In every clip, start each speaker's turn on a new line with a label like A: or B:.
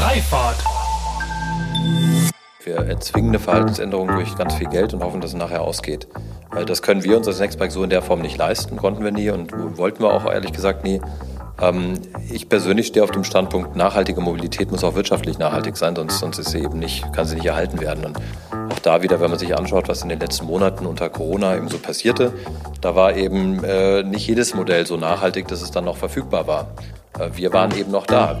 A: Freifahrt.
B: Wir erzwingen eine Verhaltensänderung durch ganz viel Geld und hoffen, dass es nachher ausgeht. Das können wir uns als Nextbike so in der Form nicht leisten, konnten wir nie und wollten wir auch ehrlich gesagt nie. Ähm, ich persönlich stehe auf dem Standpunkt, nachhaltige Mobilität muss auch wirtschaftlich nachhaltig sein, sonst, sonst ist sie eben nicht, kann sie nicht erhalten werden. Und auch da wieder, wenn man sich anschaut, was in den letzten Monaten unter Corona eben so passierte, da war eben äh, nicht jedes Modell so nachhaltig, dass es dann noch verfügbar war. Äh, wir waren eben noch da.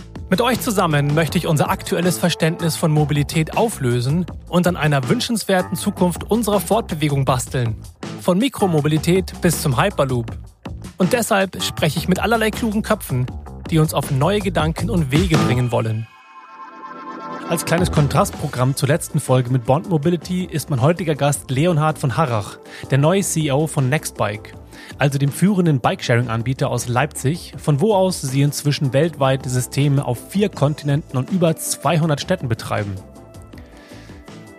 A: Mit euch zusammen möchte ich unser aktuelles Verständnis von Mobilität auflösen und an einer wünschenswerten Zukunft unserer Fortbewegung basteln. Von Mikromobilität bis zum Hyperloop. Und deshalb spreche ich mit allerlei klugen Köpfen, die uns auf neue Gedanken und Wege bringen wollen. Als kleines Kontrastprogramm zur letzten Folge mit Bond Mobility ist mein heutiger Gast Leonhard von Harrach, der neue CEO von Nextbike, also dem führenden Bikesharing-Anbieter aus Leipzig, von wo aus sie inzwischen weltweit Systeme auf vier Kontinenten und über 200 Städten betreiben.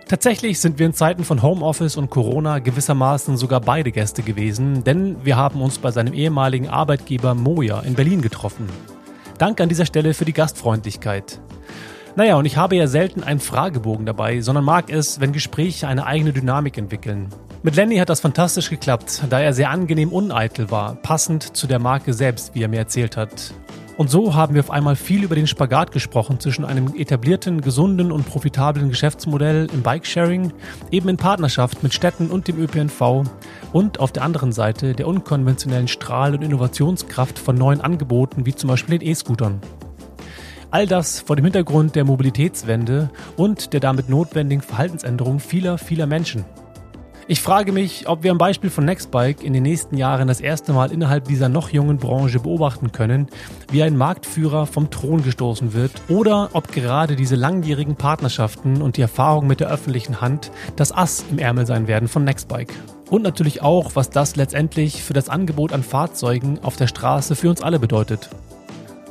A: Tatsächlich sind wir in Zeiten von Homeoffice und Corona gewissermaßen sogar beide Gäste gewesen, denn wir haben uns bei seinem ehemaligen Arbeitgeber Moja in Berlin getroffen. Danke an dieser Stelle für die Gastfreundlichkeit. Naja, und ich habe ja selten einen Fragebogen dabei, sondern mag es, wenn Gespräche eine eigene Dynamik entwickeln. Mit Lenny hat das fantastisch geklappt, da er sehr angenehm uneitel war, passend zu der Marke selbst, wie er mir erzählt hat. Und so haben wir auf einmal viel über den Spagat gesprochen zwischen einem etablierten, gesunden und profitablen Geschäftsmodell im Bikesharing, eben in Partnerschaft mit Städten und dem ÖPNV und auf der anderen Seite der unkonventionellen Strahl- und Innovationskraft von neuen Angeboten wie zum Beispiel den E-Scootern. All das vor dem Hintergrund der Mobilitätswende und der damit notwendigen Verhaltensänderung vieler, vieler Menschen. Ich frage mich, ob wir am Beispiel von Nextbike in den nächsten Jahren das erste Mal innerhalb dieser noch jungen Branche beobachten können, wie ein Marktführer vom Thron gestoßen wird oder ob gerade diese langjährigen Partnerschaften und die Erfahrung mit der öffentlichen Hand das Ass im Ärmel sein werden von Nextbike. Und natürlich auch, was das letztendlich für das Angebot an Fahrzeugen auf der Straße für uns alle bedeutet.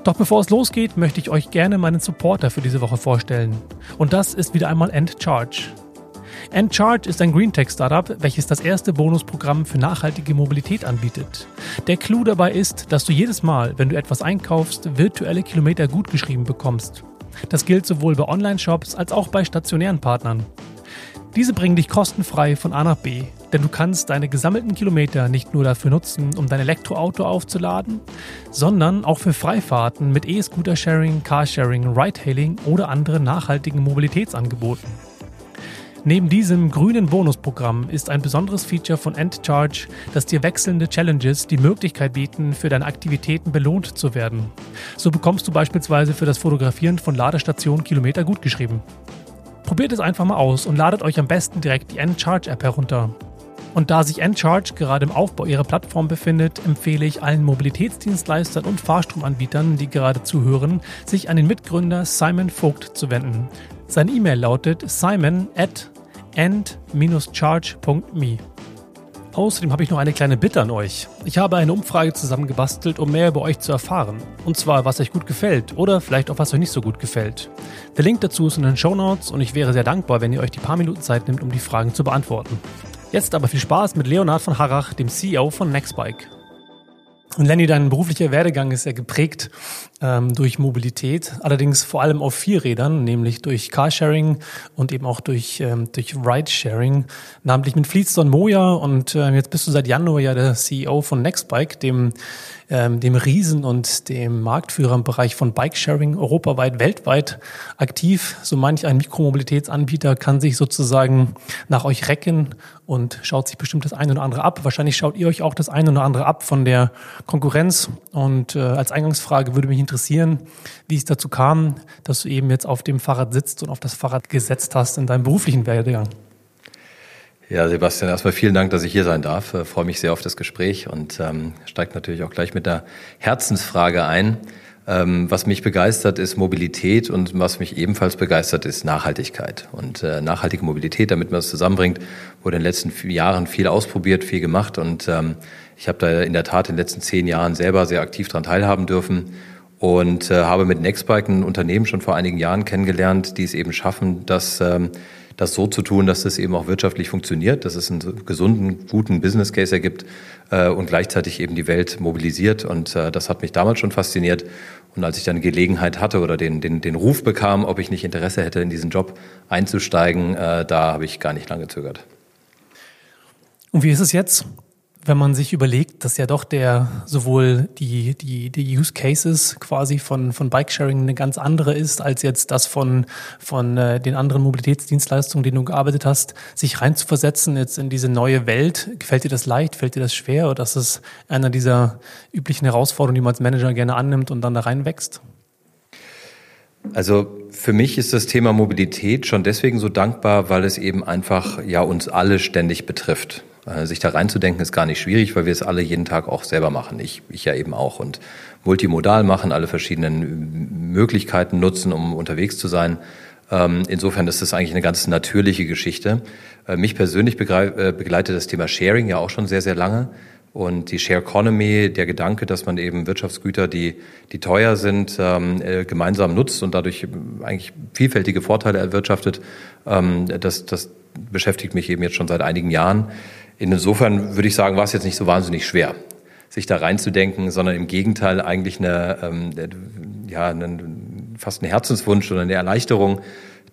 A: Doch bevor es losgeht, möchte ich euch gerne meinen Supporter für diese Woche vorstellen. Und das ist wieder einmal EndCharge. EndCharge ist ein Greentech-Startup, welches das erste Bonusprogramm für nachhaltige Mobilität anbietet. Der Clou dabei ist, dass du jedes Mal, wenn du etwas einkaufst, virtuelle Kilometer gutgeschrieben bekommst. Das gilt sowohl bei Online-Shops als auch bei stationären Partnern. Diese bringen dich kostenfrei von A nach B, denn du kannst deine gesammelten Kilometer nicht nur dafür nutzen, um dein Elektroauto aufzuladen, sondern auch für Freifahrten mit E-Scooter-Sharing, Carsharing, Ride-Hailing oder anderen nachhaltigen Mobilitätsangeboten. Neben diesem grünen Bonusprogramm ist ein besonderes Feature von EndCharge, dass dir wechselnde Challenges die Möglichkeit bieten, für deine Aktivitäten belohnt zu werden. So bekommst du beispielsweise für das Fotografieren von Ladestationen Kilometer gutgeschrieben. Probiert es einfach mal aus und ladet euch am besten direkt die Encharge-App herunter. Und da sich Encharge gerade im Aufbau ihrer Plattform befindet, empfehle ich allen Mobilitätsdienstleistern und Fahrstromanbietern, die gerade zuhören, sich an den Mitgründer Simon Vogt zu wenden. Sein E-Mail lautet simon at end-charge.me. Außerdem habe ich noch eine kleine Bitte an euch. Ich habe eine Umfrage zusammengebastelt, um mehr über euch zu erfahren. Und zwar, was euch gut gefällt oder vielleicht auch, was euch nicht so gut gefällt. Der Link dazu ist in den Show Notes und ich wäre sehr dankbar, wenn ihr euch die paar Minuten Zeit nimmt, um die Fragen zu beantworten. Jetzt aber viel Spaß mit Leonhard von Harrach, dem CEO von Nextbike. Und Lenny, dein beruflicher Werdegang ist ja geprägt ähm, durch Mobilität, allerdings vor allem auf vier Rädern, nämlich durch Carsharing und eben auch durch, ähm, durch Ridesharing, namentlich mit Fleetstone Moja und äh, jetzt bist du seit Januar ja der CEO von Nextbike, dem ähm, dem Riesen und dem Marktführer im Bereich von Bikesharing europaweit, weltweit aktiv. So manch ein Mikromobilitätsanbieter kann sich sozusagen nach euch recken und schaut sich bestimmt das eine oder andere ab. Wahrscheinlich schaut ihr euch auch das eine oder andere ab von der Konkurrenz. Und äh, als Eingangsfrage würde mich interessieren, wie es dazu kam, dass du eben jetzt auf dem Fahrrad sitzt und auf das Fahrrad gesetzt hast in deinem beruflichen Werdegang.
B: Ja, Sebastian, erstmal vielen Dank, dass ich hier sein darf. Ich freue mich sehr auf das Gespräch und ähm, steigt natürlich auch gleich mit der Herzensfrage ein. Ähm, was mich begeistert, ist Mobilität und was mich ebenfalls begeistert, ist Nachhaltigkeit. Und äh, nachhaltige Mobilität, damit man es zusammenbringt, wurde in den letzten Jahren viel ausprobiert, viel gemacht und ähm, ich habe da in der Tat in den letzten zehn Jahren selber sehr aktiv daran teilhaben dürfen und äh, habe mit Nextbike ein Unternehmen schon vor einigen Jahren kennengelernt, die es eben schaffen, das, ähm, das so zu tun, dass es eben auch wirtschaftlich funktioniert, dass es einen gesunden, guten Business Case ergibt äh, und gleichzeitig eben die Welt mobilisiert. Und äh, das hat mich damals schon fasziniert. Und als ich dann Gelegenheit hatte oder den, den, den Ruf bekam, ob ich nicht Interesse hätte, in diesen Job einzusteigen, äh, da habe ich gar nicht lange gezögert.
A: Und wie ist es jetzt? Wenn man sich überlegt, dass ja doch der sowohl die, die, die Use Cases quasi von, von Bikesharing eine ganz andere ist, als jetzt das von, von äh, den anderen Mobilitätsdienstleistungen, denen du gearbeitet hast, sich reinzuversetzen jetzt in diese neue Welt. Gefällt dir das leicht? Fällt dir das schwer? Oder ist es einer dieser üblichen Herausforderungen, die man als Manager gerne annimmt und dann da reinwächst?
B: Also für mich ist das Thema Mobilität schon deswegen so dankbar, weil es eben einfach ja uns alle ständig betrifft. Äh, sich da reinzudenken ist gar nicht schwierig, weil wir es alle jeden Tag auch selber machen. Ich, ich ja eben auch. Und multimodal machen, alle verschiedenen Möglichkeiten nutzen, um unterwegs zu sein. Ähm, insofern ist das eigentlich eine ganz natürliche Geschichte. Äh, mich persönlich äh, begleitet das Thema Sharing ja auch schon sehr, sehr lange. Und die Share Economy, der Gedanke, dass man eben Wirtschaftsgüter, die, die teuer sind, ähm, gemeinsam nutzt und dadurch eigentlich vielfältige Vorteile erwirtschaftet, ähm, das, das beschäftigt mich eben jetzt schon seit einigen Jahren. Insofern würde ich sagen, war es jetzt nicht so wahnsinnig schwer, sich da reinzudenken, sondern im Gegenteil eigentlich eine, ähm, ja, einen, fast ein Herzenswunsch oder eine Erleichterung,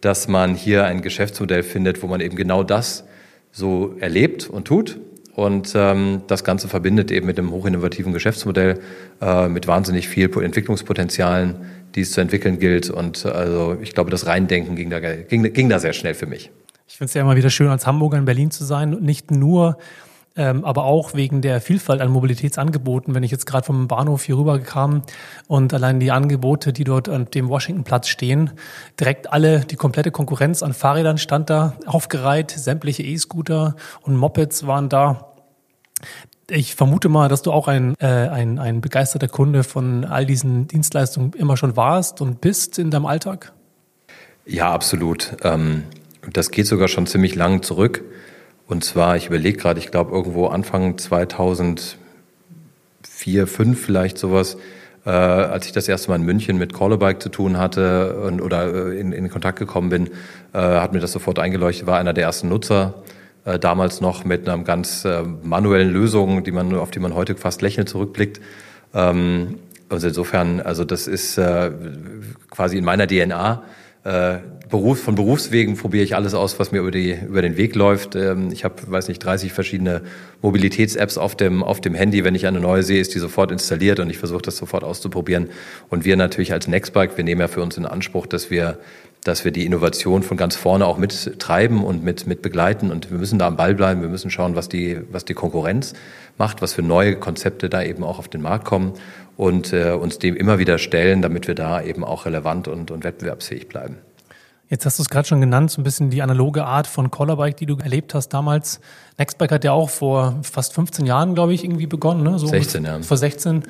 B: dass man hier ein Geschäftsmodell findet, wo man eben genau das so erlebt und tut. Und ähm, das Ganze verbindet eben mit einem hochinnovativen Geschäftsmodell, äh, mit wahnsinnig viel Entwicklungspotenzialen, die es zu entwickeln gilt. Und also ich glaube, das Reindenken ging da, ging, ging da sehr schnell für mich.
A: Ich finde es ja immer wieder schön, als Hamburger in Berlin zu sein nicht nur, ähm, aber auch wegen der Vielfalt an Mobilitätsangeboten. Wenn ich jetzt gerade vom Bahnhof hier rüber kam und allein die Angebote, die dort an dem Washingtonplatz stehen, direkt alle, die komplette Konkurrenz an Fahrrädern stand da aufgereiht, sämtliche E-Scooter und Mopeds waren da. Ich vermute mal, dass du auch ein, äh, ein, ein begeisterter Kunde von all diesen Dienstleistungen immer schon warst und bist in deinem Alltag.
B: Ja, absolut. Ähm das geht sogar schon ziemlich lang zurück. Und zwar, ich überlege gerade, ich glaube irgendwo Anfang 2004, 2005 vielleicht sowas, äh, als ich das erste Mal in München mit Callabike zu tun hatte und, oder äh, in, in Kontakt gekommen bin, äh, hat mir das sofort eingeleuchtet, war einer der ersten Nutzer, äh, damals noch mit einer ganz äh, manuellen Lösung, die man, auf die man heute fast lächelnd zurückblickt. Ähm, also insofern, also das ist äh, quasi in meiner DNA. Äh, Beruf, von Berufswegen probiere ich alles aus, was mir über, die, über den Weg läuft. Ähm, ich habe, weiß nicht, 30 verschiedene Mobilitäts-Apps auf dem, auf dem Handy. Wenn ich eine neue sehe, ist die sofort installiert und ich versuche das sofort auszuprobieren. Und wir natürlich als Nextbike, wir nehmen ja für uns in Anspruch, dass wir dass wir die Innovation von ganz vorne auch mittreiben und mit, mit begleiten. Und wir müssen da am Ball bleiben. Wir müssen schauen, was die, was die Konkurrenz macht, was für neue Konzepte da eben auch auf den Markt kommen und äh, uns dem immer wieder stellen, damit wir da eben auch relevant und, und wettbewerbsfähig bleiben.
A: Jetzt hast du es gerade schon genannt, so ein bisschen die analoge Art von Collerbike, die du erlebt hast damals. Nextbike hat ja auch vor fast 15 Jahren, glaube ich, irgendwie begonnen. Ne?
B: So 16, ja.
A: Vor 16.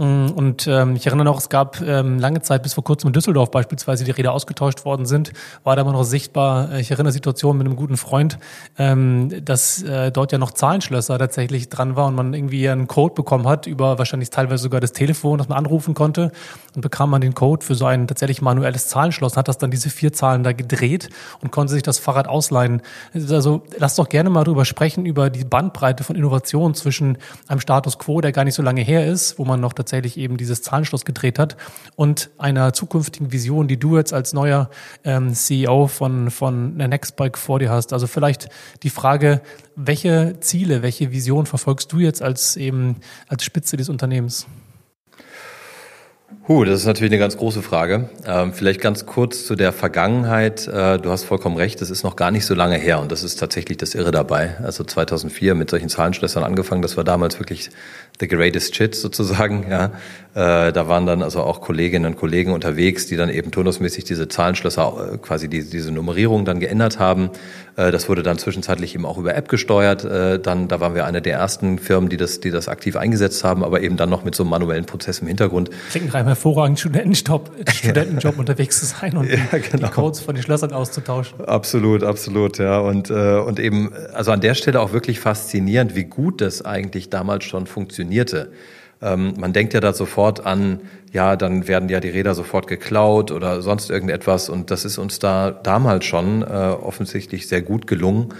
A: Mm, und ähm, ich erinnere noch, es gab ähm, lange Zeit, bis vor kurzem in Düsseldorf beispielsweise, die Räder ausgetauscht worden sind, war da immer noch sichtbar. Ich erinnere Situation mit einem guten Freund, ähm, dass äh, dort ja noch Zahlenschlösser tatsächlich dran war und man irgendwie einen Code bekommen hat über wahrscheinlich teilweise sogar das Telefon, das man anrufen konnte und bekam man den Code für so ein tatsächlich manuelles Zahlenschloss, hat das dann diese vier Zahlen da gedreht und konnte sich das Fahrrad ausleihen. Also lass doch gerne mal drüber sprechen, über die Bandbreite von Innovation zwischen einem Status quo, der gar nicht so lange her ist, wo man noch tatsächlich eben dieses Zahlenschloss gedreht hat und einer zukünftigen Vision, die du jetzt als neuer ähm, CEO von, von Nextbike vor dir hast. Also vielleicht die Frage, welche Ziele, welche Vision verfolgst du jetzt als eben als Spitze des Unternehmens?
B: Huh, das ist natürlich eine ganz große Frage. Ähm, vielleicht ganz kurz zu der Vergangenheit. Äh, du hast vollkommen recht, das ist noch gar nicht so lange her und das ist tatsächlich das Irre dabei. Also 2004 mit solchen Zahlenschlössern angefangen, das war damals wirklich the greatest shit sozusagen. Ja, äh, da waren dann also auch Kolleginnen und Kollegen unterwegs, die dann eben turnusmäßig diese Zahlenschlösser, äh, quasi die, diese Nummerierung dann geändert haben. Äh, das wurde dann zwischenzeitlich eben auch über App gesteuert. Äh, dann, da waren wir eine der ersten Firmen, die das, die das aktiv eingesetzt haben, aber eben dann noch mit so einem manuellen Prozess im Hintergrund.
A: Klingt hervorragenden Studentenjob, Studentenjob unterwegs zu sein und ja, genau. die Codes von den Schlössern auszutauschen.
B: Absolut, absolut, ja. Und, äh, und eben, also an der Stelle auch wirklich faszinierend, wie gut das eigentlich damals schon funktionierte. Ähm, man denkt ja da sofort an, ja, dann werden ja die Räder sofort geklaut oder sonst irgendetwas. Und das ist uns da damals schon äh, offensichtlich sehr gut gelungen,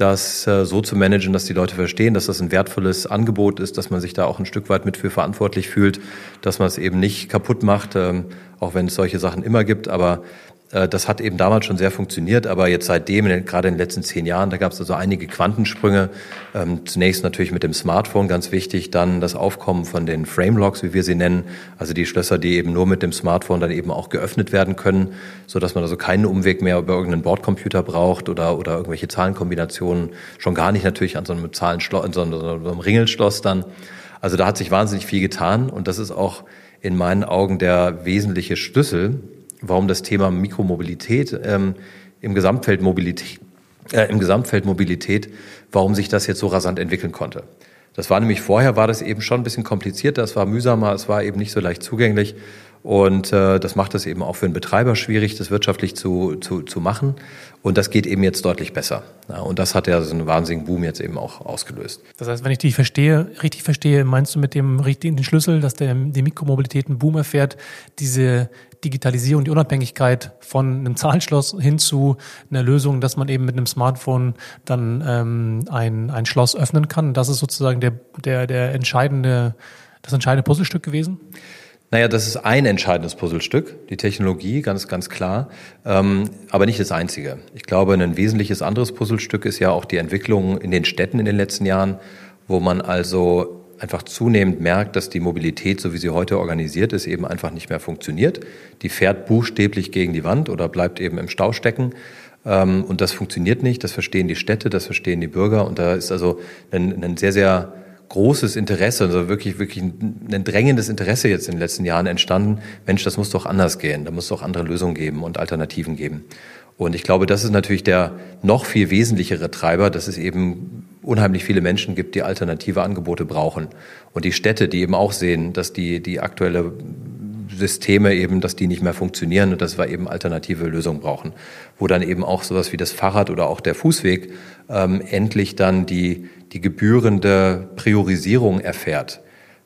B: das äh, so zu managen, dass die Leute verstehen, dass das ein wertvolles Angebot ist, dass man sich da auch ein Stück weit mit für verantwortlich fühlt, dass man es eben nicht kaputt macht, ähm, auch wenn es solche Sachen immer gibt. Aber das hat eben damals schon sehr funktioniert, aber jetzt seitdem, gerade in den letzten zehn Jahren, da gab es also einige Quantensprünge. Ähm, zunächst natürlich mit dem Smartphone ganz wichtig, dann das Aufkommen von den Framelocks, wie wir sie nennen, also die Schlösser, die eben nur mit dem Smartphone dann eben auch geöffnet werden können, so dass man also keinen Umweg mehr über irgendeinen Bordcomputer braucht oder oder irgendwelche Zahlenkombinationen, schon gar nicht natürlich an so einem Zahlenschloss, an so einem Ringelschloss dann. Also da hat sich wahnsinnig viel getan und das ist auch in meinen Augen der wesentliche Schlüssel warum das Thema Mikromobilität ähm, im Gesamtfeld Mobilität, äh, im Gesamtfeld Mobilität, warum sich das jetzt so rasant entwickeln konnte. Das war nämlich vorher war das eben schon ein bisschen komplizierter, es war mühsamer, es war eben nicht so leicht zugänglich und äh, das macht es eben auch für einen Betreiber schwierig, das wirtschaftlich zu, zu, zu machen. Und das geht eben jetzt deutlich besser. Ja, und das hat ja so einen wahnsinnigen Boom jetzt eben auch ausgelöst.
A: Das heißt, wenn ich dich verstehe, richtig verstehe, meinst du mit dem richtigen Schlüssel, dass der, die Mikromobilität einen Boom erfährt, diese Digitalisierung, die Unabhängigkeit von einem Zahlenschloss hin zu einer Lösung, dass man eben mit einem Smartphone dann ähm, ein, ein Schloss öffnen kann. Das ist sozusagen der, der, der entscheidende, das entscheidende Puzzlestück gewesen?
B: Naja, das ist ein entscheidendes Puzzlestück, die Technologie, ganz, ganz klar, ähm, aber nicht das einzige. Ich glaube, ein wesentliches anderes Puzzlestück ist ja auch die Entwicklung in den Städten in den letzten Jahren, wo man also einfach zunehmend merkt, dass die Mobilität, so wie sie heute organisiert ist, eben einfach nicht mehr funktioniert. Die fährt buchstäblich gegen die Wand oder bleibt eben im Stau stecken. Ähm, und das funktioniert nicht. Das verstehen die Städte, das verstehen die Bürger. Und da ist also ein, ein sehr, sehr großes Interesse, also wirklich, wirklich ein drängendes Interesse jetzt in den letzten Jahren entstanden. Mensch, das muss doch anders gehen. Da muss doch andere Lösungen geben und Alternativen geben. Und ich glaube, das ist natürlich der noch viel wesentlichere Treiber, dass es eben unheimlich viele Menschen gibt, die alternative Angebote brauchen. Und die Städte, die eben auch sehen, dass die, die aktuelle Systeme eben, dass die nicht mehr funktionieren und dass wir eben alternative Lösungen brauchen, wo dann eben auch sowas wie das Fahrrad oder auch der Fußweg ähm, endlich dann die, die gebührende Priorisierung erfährt.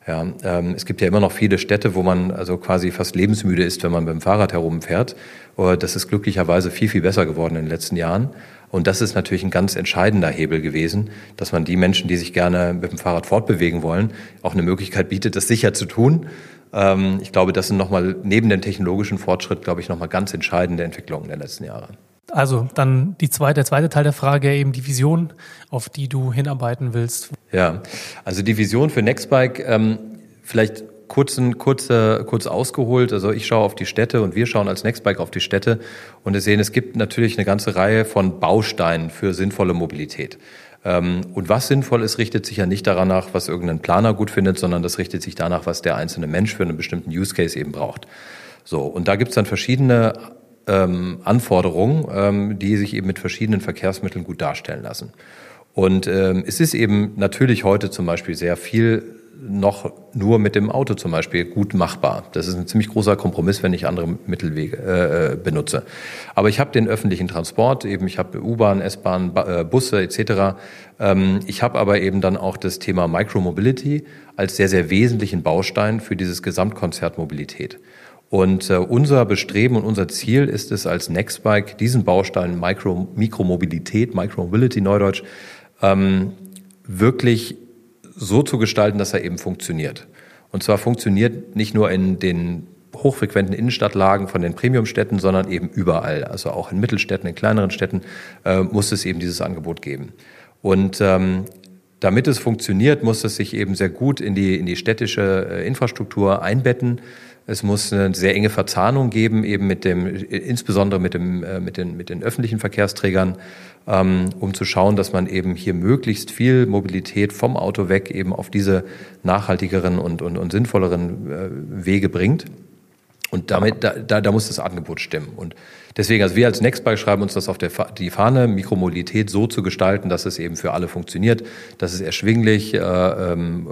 B: Ja, ähm, es gibt ja immer noch viele Städte, wo man also quasi fast lebensmüde ist, wenn man mit dem Fahrrad herumfährt. Das ist glücklicherweise viel, viel besser geworden in den letzten Jahren. Und das ist natürlich ein ganz entscheidender Hebel gewesen, dass man die Menschen, die sich gerne mit dem Fahrrad fortbewegen wollen, auch eine Möglichkeit bietet, das sicher zu tun. Ähm, ich glaube, das sind nochmal neben dem technologischen Fortschritt, glaube ich, nochmal ganz entscheidende Entwicklungen der letzten Jahre.
A: Also dann die zweite, der zweite Teil der Frage, eben die Vision, auf die du hinarbeiten willst.
B: Ja, also die Vision für Nextbike, ähm, vielleicht kurz, kurz, kurz ausgeholt. Also ich schaue auf die Städte und wir schauen als Nextbike auf die Städte und wir sehen, es gibt natürlich eine ganze Reihe von Bausteinen für sinnvolle Mobilität. Ähm, und was sinnvoll ist, richtet sich ja nicht daran nach, was irgendein Planer gut findet, sondern das richtet sich danach, was der einzelne Mensch für einen bestimmten Use Case eben braucht. So, und da gibt es dann verschiedene ähm, Anforderungen, ähm, die sich eben mit verschiedenen Verkehrsmitteln gut darstellen lassen. Und ähm, es ist eben natürlich heute zum Beispiel sehr viel noch nur mit dem Auto zum Beispiel gut machbar. Das ist ein ziemlich großer Kompromiss, wenn ich andere Mittelwege äh, äh benutze. Aber ich habe den öffentlichen Transport, eben ich habe U-Bahn, S-Bahn, äh, Busse etc. Ähm, ich habe aber eben dann auch das Thema Micromobility als sehr, sehr wesentlichen Baustein für dieses Gesamtkonzert Mobilität. Und äh, unser Bestreben und unser Ziel ist es als Nextbike, diesen Baustein Micro, Mikromobilität, Micromobility Neudeutsch, ähm, wirklich so zu gestalten, dass er eben funktioniert. Und zwar funktioniert nicht nur in den hochfrequenten Innenstadtlagen von den Premiumstädten, sondern eben überall. Also auch in Mittelstädten, in kleineren Städten äh, muss es eben dieses Angebot geben. Und ähm, damit es funktioniert, muss es sich eben sehr gut in die, in die städtische äh, Infrastruktur einbetten. Es muss eine sehr enge Verzahnung geben, eben mit dem, insbesondere mit dem, äh, mit den, mit den öffentlichen Verkehrsträgern, ähm, um zu schauen, dass man eben hier möglichst viel Mobilität vom Auto weg eben auf diese nachhaltigeren und, und, und sinnvolleren äh, Wege bringt. Und damit, da, da, da muss das Angebot stimmen. Und deswegen, also wir als Nextbike schreiben uns das auf der, die Fahne, Mikromobilität so zu gestalten, dass es eben für alle funktioniert, dass es erschwinglich, äh, ähm,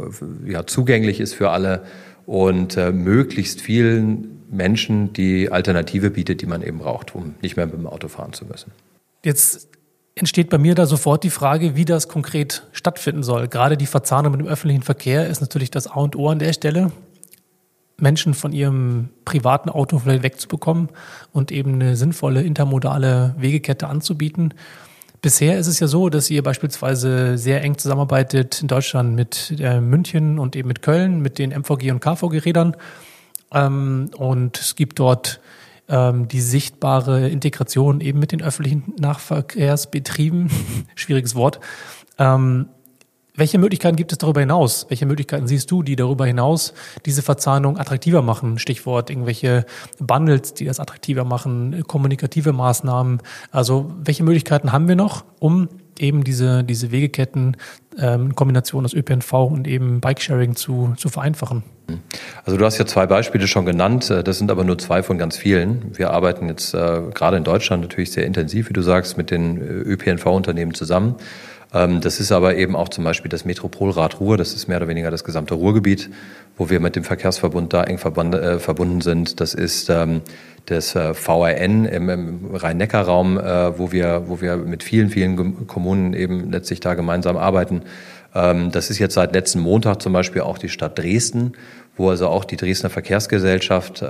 B: ja, zugänglich ist für alle und äh, möglichst vielen Menschen die Alternative bietet, die man eben braucht, um nicht mehr mit dem Auto fahren zu müssen.
A: Jetzt entsteht bei mir da sofort die Frage, wie das konkret stattfinden soll. Gerade die Verzahnung mit dem öffentlichen Verkehr ist natürlich das A und O an der Stelle. Menschen von ihrem privaten Auto vielleicht wegzubekommen und eben eine sinnvolle intermodale Wegekette anzubieten. Bisher ist es ja so, dass ihr beispielsweise sehr eng zusammenarbeitet in Deutschland mit äh, München und eben mit Köln, mit den MVG und KVG-Rädern. Ähm, und es gibt dort ähm, die sichtbare Integration eben mit den öffentlichen Nahverkehrsbetrieben, schwieriges Wort. Ähm, welche Möglichkeiten gibt es darüber hinaus? Welche Möglichkeiten siehst du, die darüber hinaus diese Verzahnung attraktiver machen? Stichwort irgendwelche Bundles, die das attraktiver machen, kommunikative Maßnahmen. Also welche Möglichkeiten haben wir noch, um eben diese, diese Wegeketten ähm, in Kombination aus ÖPNV und eben Bikesharing zu, zu vereinfachen?
B: Also du hast ja zwei Beispiele schon genannt, äh, das sind aber nur zwei von ganz vielen. Wir arbeiten jetzt äh, gerade in Deutschland natürlich sehr intensiv, wie du sagst, mit den äh, ÖPNV-Unternehmen zusammen. Ähm, das ist aber eben auch zum Beispiel das Metropolrad Ruhr, das ist mehr oder weniger das gesamte Ruhrgebiet, wo wir mit dem Verkehrsverbund da eng äh, verbunden sind. Das ist ähm, das äh, VRN im, Rhein-Neckar-Raum, äh, wo wir, wo wir mit vielen, vielen Kommunen eben letztlich da gemeinsam arbeiten. Ähm, das ist jetzt seit letzten Montag zum Beispiel auch die Stadt Dresden, wo also auch die Dresdner Verkehrsgesellschaft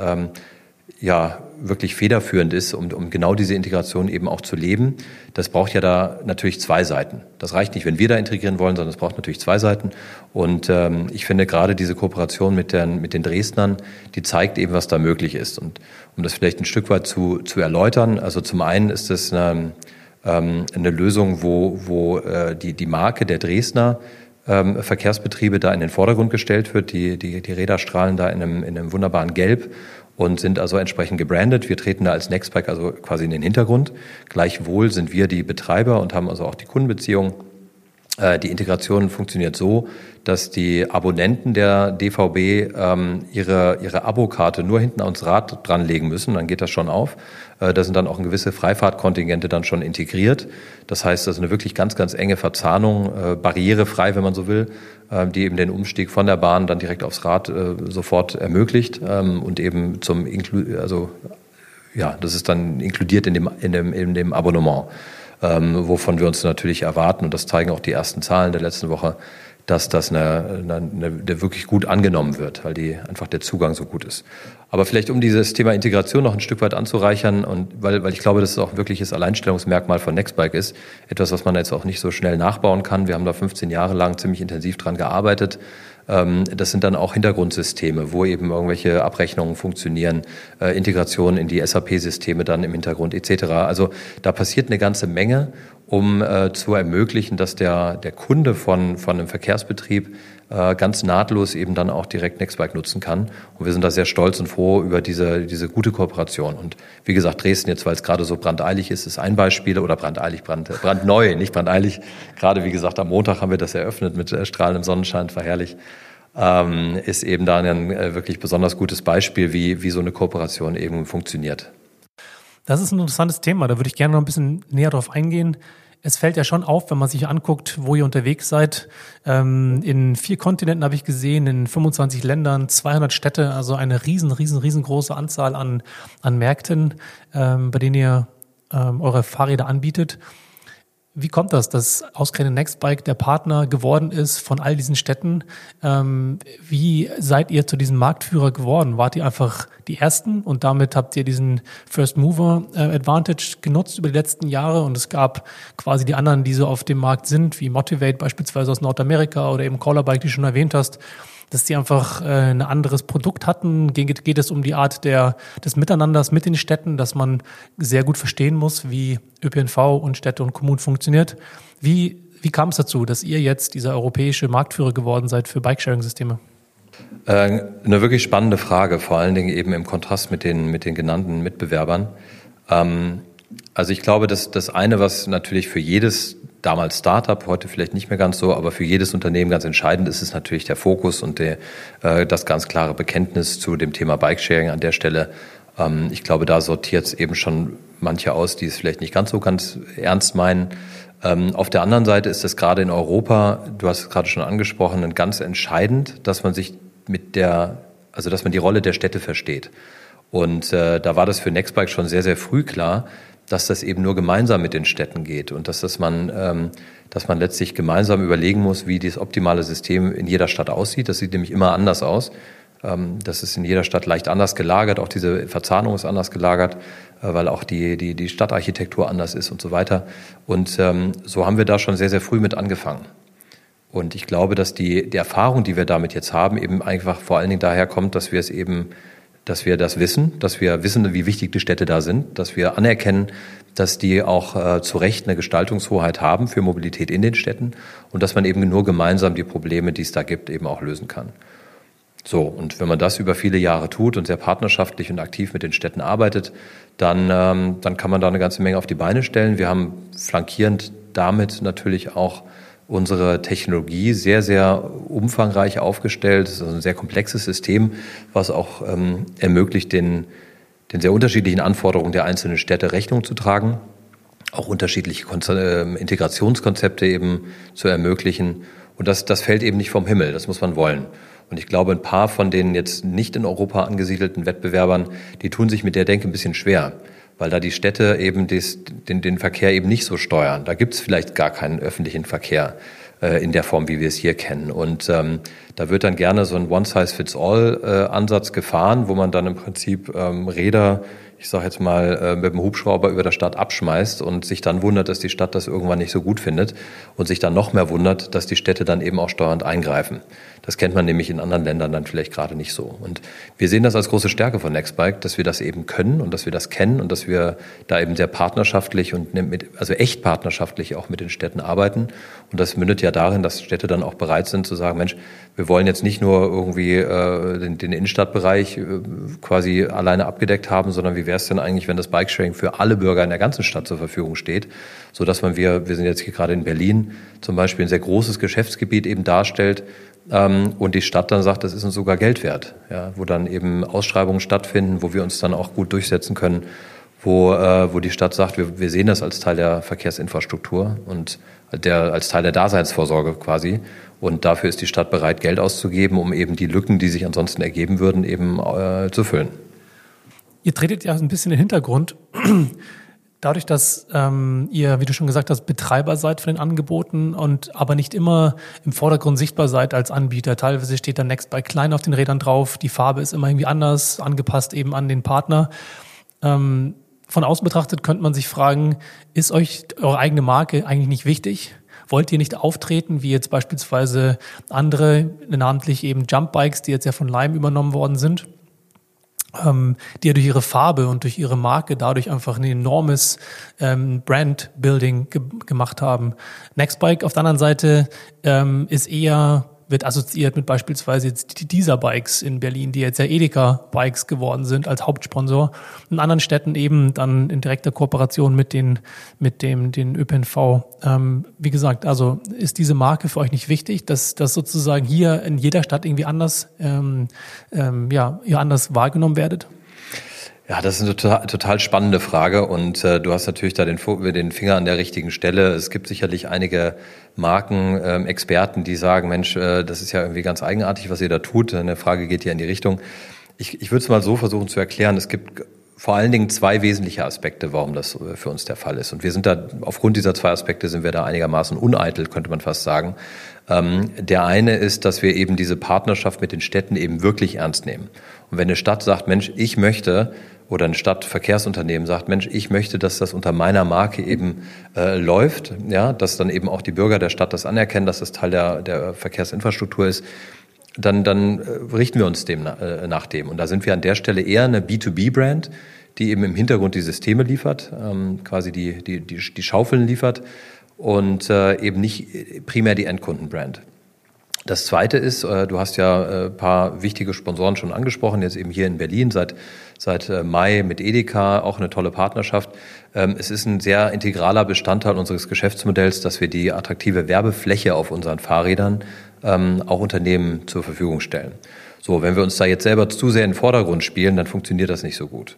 B: ja wirklich federführend ist, um, um genau diese Integration eben auch zu leben. Das braucht ja da natürlich zwei Seiten. Das reicht nicht, wenn wir da integrieren wollen, sondern es braucht natürlich zwei Seiten. Und ähm, ich finde gerade diese Kooperation mit den, mit den Dresdnern, die zeigt eben, was da möglich ist. Und um das vielleicht ein Stück weit zu, zu erläutern, also zum einen ist es eine, ähm, eine Lösung, wo, wo äh, die, die Marke der Dresdner ähm, Verkehrsbetriebe da in den Vordergrund gestellt wird. Die, die, die Räder strahlen da in einem, in einem wunderbaren Gelb und sind also entsprechend gebrandet. Wir treten da als Nextbike also quasi in den Hintergrund. Gleichwohl sind wir die Betreiber und haben also auch die Kundenbeziehung. Äh, die Integration funktioniert so, dass die Abonnenten der DVB ähm, ihre, ihre Abokarte nur hinten ans Rad dranlegen müssen, dann geht das schon auf. Äh, da sind dann auch gewisse Freifahrtkontingente dann schon integriert. Das heißt, das ist eine wirklich ganz, ganz enge Verzahnung, äh, barrierefrei, wenn man so will, äh, die eben den Umstieg von der Bahn dann direkt aufs Rad äh, sofort ermöglicht ähm, und eben zum, Inklu also ja, das ist dann inkludiert in dem, in dem, in dem Abonnement, ähm, wovon wir uns natürlich erwarten, und das zeigen auch die ersten Zahlen der letzten Woche, dass das eine, eine, eine, wirklich gut angenommen wird, weil die einfach der Zugang so gut ist. Aber vielleicht um dieses Thema Integration noch ein Stück weit anzureichern und weil, weil ich glaube, dass es auch ein wirkliches Alleinstellungsmerkmal von Nextbike ist, etwas, was man jetzt auch nicht so schnell nachbauen kann. Wir haben da 15 Jahre lang ziemlich intensiv dran gearbeitet. Ähm, das sind dann auch Hintergrundsysteme, wo eben irgendwelche Abrechnungen funktionieren, äh, Integration in die SAP-Systeme dann im Hintergrund etc. Also da passiert eine ganze Menge um äh, zu ermöglichen, dass der, der Kunde von, von einem Verkehrsbetrieb ganz nahtlos eben dann auch direkt Nextbike nutzen kann. Und wir sind da sehr stolz und froh über diese, diese gute Kooperation. Und wie gesagt, Dresden jetzt, weil es gerade so brandeilig ist, ist ein Beispiel oder brandeilig, brand, brandneu, nicht brandeilig. Gerade wie gesagt, am Montag haben wir das eröffnet mit äh, strahlendem Sonnenschein, war herrlich. Ähm, ist eben da ein äh, wirklich besonders gutes Beispiel, wie, wie so eine Kooperation eben funktioniert.
A: Das ist ein interessantes Thema. Da würde ich gerne noch ein bisschen näher drauf eingehen es fällt ja schon auf, wenn man sich anguckt, wo ihr unterwegs seid. Ähm, in vier Kontinenten habe ich gesehen, in 25 Ländern, 200 Städte, also eine riesen, riesen, riesengroße Anzahl an, an Märkten, ähm, bei denen ihr ähm, eure Fahrräder anbietet. Wie kommt das, dass ausgerechnet Nextbike der Partner geworden ist von all diesen Städten? Ähm, wie seid ihr zu diesem Marktführer geworden? Wart ihr einfach die Ersten und damit habt ihr diesen First Mover äh, Advantage genutzt über die letzten Jahre und es gab quasi die anderen, die so auf dem Markt sind, wie Motivate beispielsweise aus Nordamerika oder eben Callerbike, die du schon erwähnt hast dass die einfach äh, ein anderes Produkt hatten. Geht, geht es um die Art der, des Miteinanders mit den Städten, dass man sehr gut verstehen muss, wie ÖPNV und Städte und Kommunen funktioniert. Wie, wie kam es dazu, dass ihr jetzt dieser europäische Marktführer geworden seid für Bikesharing-Systeme?
B: Äh, eine wirklich spannende Frage, vor allen Dingen eben im Kontrast mit den, mit den genannten Mitbewerbern. Ähm, also ich glaube, dass das eine, was natürlich für jedes damals Startup, heute vielleicht nicht mehr ganz so, aber für jedes Unternehmen ganz entscheidend ist es natürlich der Fokus und der, äh, das ganz klare Bekenntnis zu dem Thema Bikesharing an der Stelle. Ähm, ich glaube, da sortiert es eben schon manche aus, die es vielleicht nicht ganz so ganz ernst meinen. Ähm, auf der anderen Seite ist es gerade in Europa, du hast es gerade schon angesprochen, ganz entscheidend, dass man sich mit der Also dass man die Rolle der Städte versteht. Und äh, da war das für Nextbike schon sehr, sehr früh klar, dass das eben nur gemeinsam mit den Städten geht und dass, das man, ähm, dass man letztlich gemeinsam überlegen muss, wie das optimale System in jeder Stadt aussieht. Das sieht nämlich immer anders aus. Ähm, das ist in jeder Stadt leicht anders gelagert. Auch diese Verzahnung ist anders gelagert, äh, weil auch die, die, die Stadtarchitektur anders ist und so weiter. Und ähm, so haben wir da schon sehr, sehr früh mit angefangen. Und ich glaube, dass die, die Erfahrung, die wir damit jetzt haben, eben einfach vor allen Dingen daher kommt, dass wir es eben dass wir das wissen, dass wir wissen, wie wichtig die Städte da sind, dass wir anerkennen, dass die auch äh, zu Recht eine Gestaltungshoheit haben für Mobilität in den Städten und dass man eben nur gemeinsam die Probleme, die es da gibt, eben auch lösen kann. So, und wenn man das über viele Jahre tut und sehr partnerschaftlich und aktiv mit den Städten arbeitet, dann, ähm, dann kann man da eine ganze Menge auf die Beine stellen. Wir haben flankierend damit natürlich auch unsere Technologie sehr, sehr umfangreich aufgestellt. Es ist ein sehr komplexes System, was auch ähm, ermöglicht, den, den sehr unterschiedlichen Anforderungen der einzelnen Städte Rechnung zu tragen, auch unterschiedliche Konze äh, Integrationskonzepte eben zu ermöglichen. Und das, das fällt eben nicht vom Himmel, das muss man wollen. Und ich glaube, ein paar von den jetzt nicht in Europa angesiedelten Wettbewerbern, die tun sich mit der Denke ein bisschen schwer weil da die Städte eben des, den, den Verkehr eben nicht so steuern. Da gibt es vielleicht gar keinen öffentlichen Verkehr äh, in der Form, wie wir es hier kennen. Und ähm, da wird dann gerne so ein One-Size-Fits-All-Ansatz äh, gefahren, wo man dann im Prinzip ähm, Räder ich sage jetzt mal, äh, mit dem Hubschrauber über der Stadt abschmeißt und sich dann wundert, dass die Stadt das irgendwann nicht so gut findet und sich dann noch mehr wundert, dass die Städte dann eben auch steuernd eingreifen. Das kennt man nämlich in anderen Ländern dann vielleicht gerade nicht so. Und wir sehen das als große Stärke von Nextbike, dass wir das eben können und dass wir das kennen und dass wir da eben sehr partnerschaftlich und mit, also echt partnerschaftlich auch mit den Städten arbeiten. Und das mündet ja darin, dass Städte dann auch bereit sind zu sagen, Mensch, wir wollen jetzt nicht nur irgendwie äh, den, den Innenstadtbereich äh, quasi alleine abgedeckt haben, sondern wie wäre es denn eigentlich, wenn das Bikesharing für alle Bürger in der ganzen Stadt zur Verfügung steht, so dass man wir, wir sind jetzt hier gerade in Berlin zum Beispiel ein sehr großes Geschäftsgebiet eben darstellt ähm, und die Stadt dann sagt, das ist uns sogar Geld wert, ja, wo dann eben Ausschreibungen stattfinden, wo wir uns dann auch gut durchsetzen können, wo, äh, wo die Stadt sagt, wir, wir sehen das als Teil der Verkehrsinfrastruktur und der, als Teil der Daseinsvorsorge quasi und dafür ist die Stadt bereit, Geld auszugeben, um eben die Lücken, die sich ansonsten ergeben würden, eben äh, zu füllen.
A: Ihr tretet ja ein bisschen in den Hintergrund. Dadurch, dass ähm, ihr, wie du schon gesagt hast, Betreiber seid von den Angeboten und aber nicht immer im Vordergrund sichtbar seid als Anbieter. Teilweise steht da Next bei klein auf den Rädern drauf, die Farbe ist immer irgendwie anders, angepasst eben an den Partner. Ähm, von außen betrachtet könnte man sich fragen, ist euch eure eigene Marke eigentlich nicht wichtig? wollt ihr nicht auftreten, wie jetzt beispielsweise andere, namentlich eben Jumpbikes, die jetzt ja von Lime übernommen worden sind? Ähm, die ja durch ihre Farbe und durch ihre Marke dadurch einfach ein enormes ähm, Brand-Building ge gemacht haben. Nextbike auf der anderen Seite ähm, ist eher wird assoziiert mit beispielsweise jetzt die Dieser-Bikes in Berlin, die jetzt ja Edeka-Bikes geworden sind als Hauptsponsor. In anderen Städten eben dann in direkter Kooperation mit den, mit dem, den ÖPNV. Ähm, wie gesagt, also ist diese Marke für euch nicht wichtig, dass, dass sozusagen hier in jeder Stadt irgendwie anders, ähm, ähm, ja, ihr anders wahrgenommen werdet?
B: Ja, das ist eine total, total spannende Frage und äh, du hast natürlich da den, den Finger an der richtigen Stelle. Es gibt sicherlich einige Marken, ähm, Experten, die sagen, Mensch, äh, das ist ja irgendwie ganz eigenartig, was ihr da tut. Eine Frage geht ja in die Richtung. Ich, ich würde es mal so versuchen zu erklären. Es gibt vor allen Dingen zwei wesentliche Aspekte, warum das äh, für uns der Fall ist. Und wir sind da, aufgrund dieser zwei Aspekte sind wir da einigermaßen uneitel, könnte man fast sagen. Ähm, der eine ist, dass wir eben diese Partnerschaft mit den Städten eben wirklich ernst nehmen. Und wenn eine Stadt sagt, Mensch, ich möchte oder ein Stadtverkehrsunternehmen sagt, Mensch, ich möchte, dass das unter meiner Marke eben äh, läuft, ja, dass dann eben auch die Bürger der Stadt das anerkennen, dass das Teil der, der Verkehrsinfrastruktur ist, dann, dann äh, richten wir uns dem äh, nach dem. Und da sind wir an der Stelle eher eine B2B-Brand, die eben im Hintergrund die Systeme liefert, ähm, quasi die, die, die, die Schaufeln liefert und äh, eben nicht primär die Endkundenbrand. Das zweite ist, äh, du hast ja äh, paar wichtige Sponsoren schon angesprochen, jetzt eben hier in Berlin seit, seit äh, Mai mit Edeka, auch eine tolle Partnerschaft. Ähm, es ist ein sehr integraler Bestandteil unseres Geschäftsmodells, dass wir die attraktive Werbefläche auf unseren Fahrrädern ähm, auch Unternehmen zur Verfügung stellen. So, wenn wir uns da jetzt selber zu sehr in den Vordergrund spielen, dann funktioniert das nicht so gut.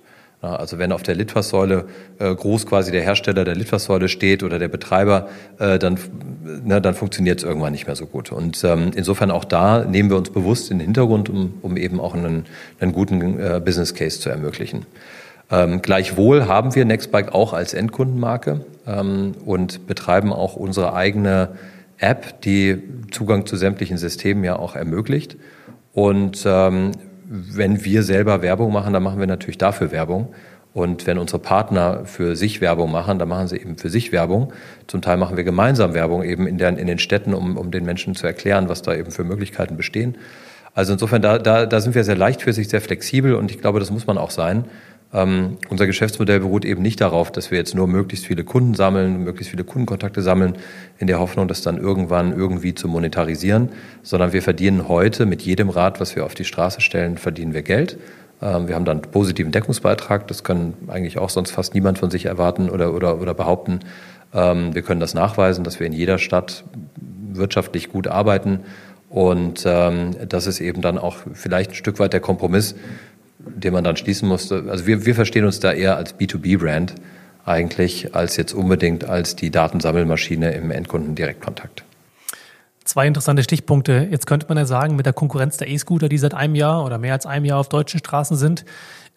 B: Also wenn auf der Litfaßsäule äh, groß quasi der Hersteller der Litfaßsäule steht oder der Betreiber, äh, dann, na, dann funktioniert es irgendwann nicht mehr so gut. Und ähm, insofern auch da nehmen wir uns bewusst in den Hintergrund, um, um eben auch einen, einen guten äh, Business Case zu ermöglichen. Ähm, gleichwohl haben wir Nextbike auch als Endkundenmarke ähm, und betreiben auch unsere eigene App, die Zugang zu sämtlichen Systemen ja auch ermöglicht. Und ähm, wenn wir selber Werbung machen, dann machen wir natürlich dafür Werbung. Und wenn unsere Partner für sich Werbung machen, dann machen sie eben für sich Werbung. Zum Teil machen wir gemeinsam Werbung eben in, der, in den Städten, um, um den Menschen zu erklären, was da eben für Möglichkeiten bestehen. Also insofern, da, da, da sind wir sehr leichtfüßig, sehr flexibel und ich glaube, das muss man auch sein. Ähm, unser Geschäftsmodell beruht eben nicht darauf, dass wir jetzt nur möglichst viele Kunden sammeln, möglichst viele Kundenkontakte sammeln, in der Hoffnung, das dann irgendwann irgendwie zu monetarisieren, sondern wir verdienen heute mit jedem Rad, was wir auf die Straße stellen, verdienen wir Geld. Ähm, wir haben dann einen positiven Deckungsbeitrag, das kann eigentlich auch sonst fast niemand von sich erwarten oder, oder, oder behaupten. Ähm, wir können das nachweisen, dass wir in jeder Stadt wirtschaftlich gut arbeiten. Und ähm, das ist eben dann auch vielleicht ein Stück weit der Kompromiss, den man dann schließen musste. Also wir, wir verstehen uns da eher als B2B-Brand eigentlich, als jetzt unbedingt als die Datensammelmaschine im Endkundendirektkontakt.
A: Zwei interessante Stichpunkte. Jetzt könnte man ja sagen, mit der Konkurrenz der E-Scooter, die seit einem Jahr oder mehr als einem Jahr auf deutschen Straßen sind,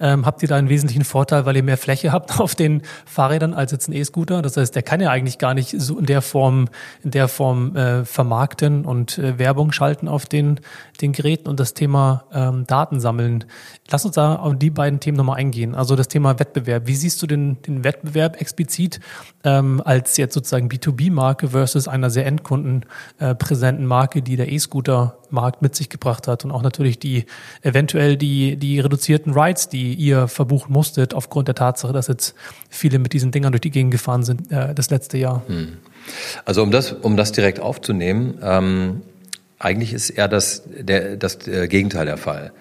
A: ähm, habt ihr da einen wesentlichen Vorteil, weil ihr mehr Fläche habt auf den Fahrrädern als jetzt ein E-Scooter. Das heißt, der kann ja eigentlich gar nicht so in der Form, in der Form äh, vermarkten und äh, Werbung schalten auf den, den Geräten und das Thema ähm, Daten sammeln. Lass uns da auf die beiden Themen nochmal eingehen. Also das Thema Wettbewerb. Wie siehst du den, den Wettbewerb explizit ähm, als jetzt sozusagen B2B-Marke versus einer sehr endkundenpräsenten äh, Marke, die der E-Scooter-Markt mit sich gebracht hat und auch natürlich die eventuell die, die reduzierten Rides, die ihr verbuchen musstet, aufgrund der Tatsache, dass jetzt viele mit diesen Dingern durch die Gegend gefahren sind äh, das letzte Jahr? Hm.
B: Also um das, um das direkt aufzunehmen, ähm, eigentlich ist eher das, der, das äh, Gegenteil der Fall.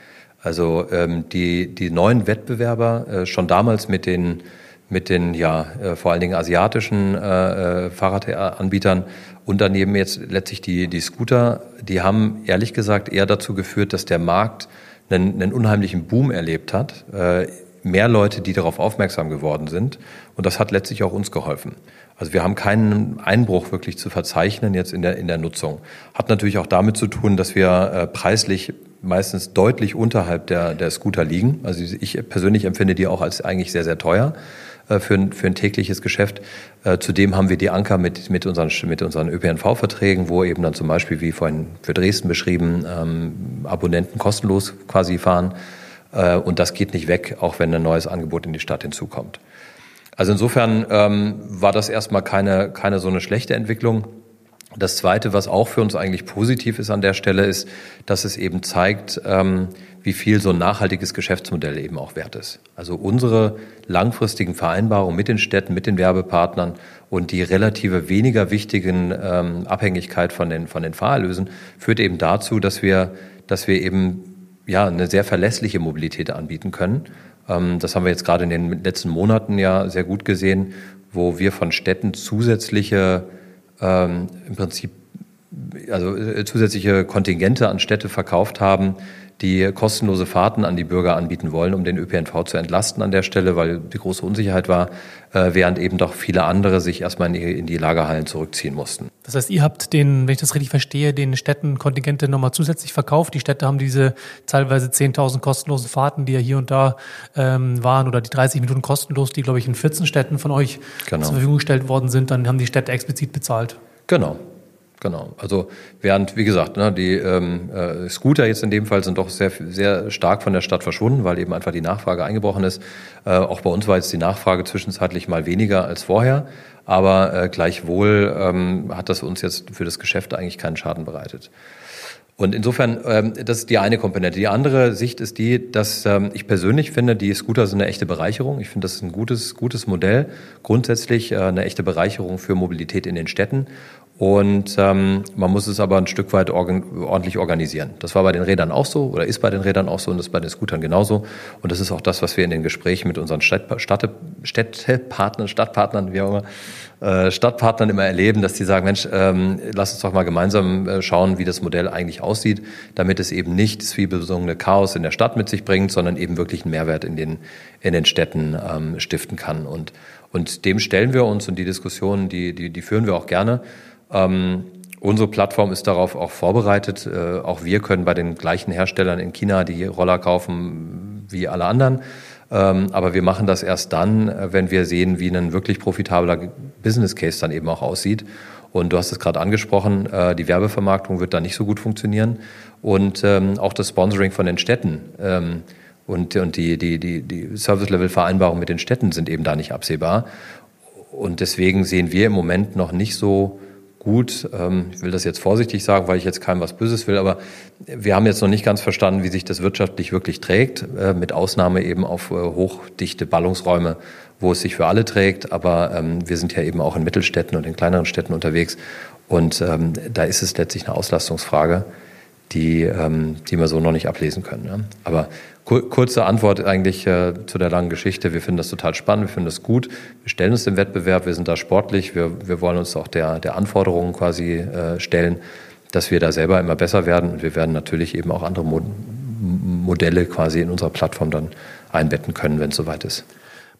B: Also ähm, die, die neuen Wettbewerber, äh, schon damals mit den, mit den ja, äh, vor allen Dingen asiatischen äh, äh Fahrradanbietern und daneben jetzt letztlich die, die Scooter, die haben ehrlich gesagt eher dazu geführt, dass der Markt einen, einen unheimlichen Boom erlebt hat. Äh, mehr Leute, die darauf aufmerksam geworden sind. Und das hat letztlich auch uns geholfen. Also wir haben keinen Einbruch wirklich zu verzeichnen jetzt in der, in der Nutzung. Hat natürlich auch damit zu tun, dass wir äh, preislich meistens deutlich unterhalb der, der Scooter liegen. Also ich persönlich empfinde die auch als eigentlich sehr, sehr teuer für, ein, für ein tägliches Geschäft. Äh, zudem haben wir die Anker mit, mit unseren, mit unseren ÖPNV-Verträgen, wo eben dann zum Beispiel, wie vorhin für Dresden beschrieben, ähm, Abonnenten kostenlos quasi fahren. Äh, und das geht nicht weg, auch wenn ein neues Angebot in die Stadt hinzukommt. Also insofern ähm, war das erstmal keine, keine so eine schlechte Entwicklung. Das Zweite, was auch für uns eigentlich positiv ist an der Stelle, ist, dass es eben zeigt, ähm, wie viel so ein nachhaltiges Geschäftsmodell eben auch wert ist. Also unsere langfristigen Vereinbarungen mit den Städten, mit den Werbepartnern und die relative weniger wichtigen ähm, Abhängigkeit von den, von den Fahrerlösen führt eben dazu, dass wir, dass wir eben ja, eine sehr verlässliche Mobilität anbieten können. Ähm, das haben wir jetzt gerade in den letzten Monaten ja sehr gut gesehen, wo wir von Städten zusätzliche ähm, im Prinzip also äh, zusätzliche Kontingente an Städte verkauft haben, die kostenlose Fahrten an die Bürger anbieten wollen, um den ÖPNV zu entlasten an der Stelle, weil die große Unsicherheit war, äh, während eben doch viele andere sich erstmal in die, in die Lagerhallen zurückziehen mussten.
A: Das heißt, ihr habt den, wenn ich das richtig verstehe, den Städten Kontingente nochmal zusätzlich verkauft. Die Städte haben diese teilweise 10.000 kostenlosen Fahrten, die ja hier und da ähm, waren, oder die 30 Minuten kostenlos, die, glaube ich, in 14 Städten von euch genau. zur Verfügung gestellt worden sind, dann haben die Städte explizit bezahlt.
B: Genau, Genau. Also während, wie gesagt, ne, die ähm, äh, Scooter jetzt in dem Fall sind doch sehr, sehr stark von der Stadt verschwunden, weil eben einfach die Nachfrage eingebrochen ist. Äh, auch bei uns war jetzt die Nachfrage zwischenzeitlich mal weniger als vorher, aber äh, gleichwohl ähm, hat das uns jetzt für das Geschäft eigentlich keinen Schaden bereitet. Und insofern, ähm, das ist die eine Komponente. Die andere Sicht ist die, dass ähm, ich persönlich finde, die Scooter sind eine echte Bereicherung. Ich finde, das ist ein gutes, gutes Modell. Grundsätzlich äh, eine echte Bereicherung für Mobilität in den Städten. Und ähm, man muss es aber ein Stück weit organ ordentlich organisieren. Das war bei den Rädern auch so oder ist bei den Rädern auch so und das ist bei den Scootern genauso. Und das ist auch das, was wir in den Gesprächen mit unseren Stadt Städtepartnern, Stadtpartnern, wie auch immer, äh, Stadtpartnern immer erleben, dass die sagen, Mensch, ähm, lass uns doch mal gemeinsam äh, schauen, wie das Modell eigentlich aussieht, damit es eben nicht das vielbesungene Chaos in der Stadt mit sich bringt, sondern eben wirklich einen Mehrwert in den, in den Städten ähm, stiften kann. Und, und dem stellen wir uns und die Diskussionen, die, die, die führen wir auch gerne. Ähm, unsere Plattform ist darauf auch vorbereitet. Äh, auch wir können bei den gleichen Herstellern in China die Roller kaufen wie alle anderen. Ähm, aber wir machen das erst dann, äh, wenn wir sehen, wie ein wirklich profitabler Business Case dann eben auch aussieht. Und du hast es gerade angesprochen, äh, die Werbevermarktung wird da nicht so gut funktionieren. Und ähm, auch das Sponsoring von den Städten ähm, und, und die, die, die, die Service-Level-Vereinbarungen mit den Städten sind eben da nicht absehbar. Und deswegen sehen wir im Moment noch nicht so gut. Ähm, ich will das jetzt vorsichtig sagen, weil ich jetzt keinem was Böses will, aber wir haben jetzt noch nicht ganz verstanden, wie sich das wirtschaftlich wirklich trägt, äh, mit Ausnahme eben auf äh, hochdichte Ballungsräume, wo es sich für alle trägt. Aber ähm, wir sind ja eben auch in Mittelstädten und in kleineren Städten unterwegs. Und ähm, da ist es letztlich eine Auslastungsfrage, die, die wir so noch nicht ablesen können. Aber Kurze Antwort eigentlich äh, zu der langen Geschichte. Wir finden das total spannend, wir finden das gut. Wir stellen uns dem Wettbewerb, wir sind da sportlich, wir, wir wollen uns auch der, der Anforderungen quasi äh, stellen, dass wir da selber immer besser werden. Und wir werden natürlich eben auch andere Mo Modelle quasi in unserer Plattform dann einbetten können, wenn es soweit ist.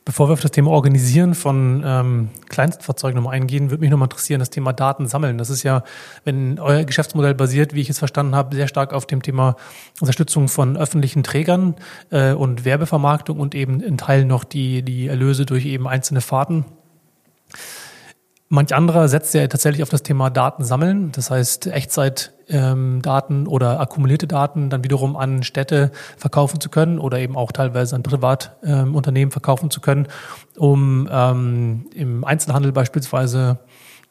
A: Bevor wir auf das Thema Organisieren von ähm, Kleinstfahrzeugen nochmal eingehen, würde mich nochmal interessieren, das Thema Daten sammeln. Das ist ja, wenn euer Geschäftsmodell basiert, wie ich es verstanden habe, sehr stark auf dem Thema Unterstützung von öffentlichen Trägern äh, und Werbevermarktung und eben in Teilen noch die, die Erlöse durch eben einzelne Fahrten. Manch anderer setzt ja tatsächlich auf das Thema Daten sammeln, das heißt Echtzeitdaten ähm, oder akkumulierte Daten dann wiederum an Städte verkaufen zu können oder eben auch teilweise an Privatunternehmen ähm, verkaufen zu können, um ähm, im Einzelhandel beispielsweise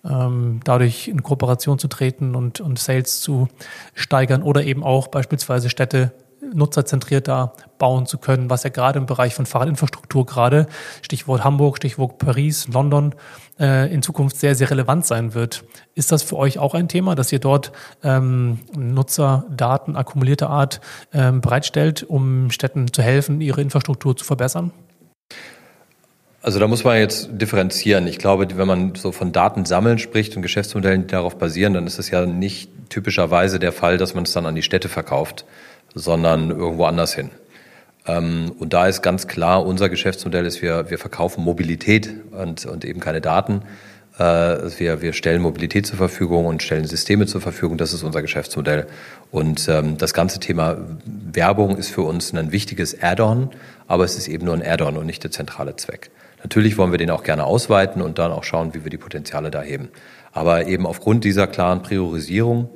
A: ähm, dadurch in Kooperation zu treten und, und Sales zu steigern oder eben auch beispielsweise Städte nutzerzentrierter bauen zu können, was ja gerade im Bereich von Fahrradinfrastruktur gerade, Stichwort Hamburg, Stichwort Paris, London, äh, in Zukunft sehr, sehr relevant sein wird. Ist das für euch auch ein Thema, dass ihr dort ähm, Nutzerdaten akkumulierte Art ähm, bereitstellt, um Städten zu helfen, ihre Infrastruktur zu verbessern?
B: Also da muss man jetzt differenzieren. Ich glaube, wenn man so von Daten sammeln spricht und Geschäftsmodellen, die darauf basieren, dann ist es ja nicht typischerweise der Fall, dass man es dann an die Städte verkauft sondern irgendwo anders hin. Ähm, und da ist ganz klar, unser Geschäftsmodell ist, wir, wir verkaufen Mobilität und, und eben keine Daten. Äh, wir, wir stellen Mobilität zur Verfügung und stellen Systeme zur Verfügung. Das ist unser Geschäftsmodell. Und ähm, das ganze Thema Werbung ist für uns ein wichtiges Add-on, aber es ist eben nur ein Add-on und nicht der zentrale Zweck. Natürlich wollen wir den auch gerne ausweiten und dann auch schauen, wie wir die Potenziale da heben. Aber eben aufgrund dieser klaren Priorisierung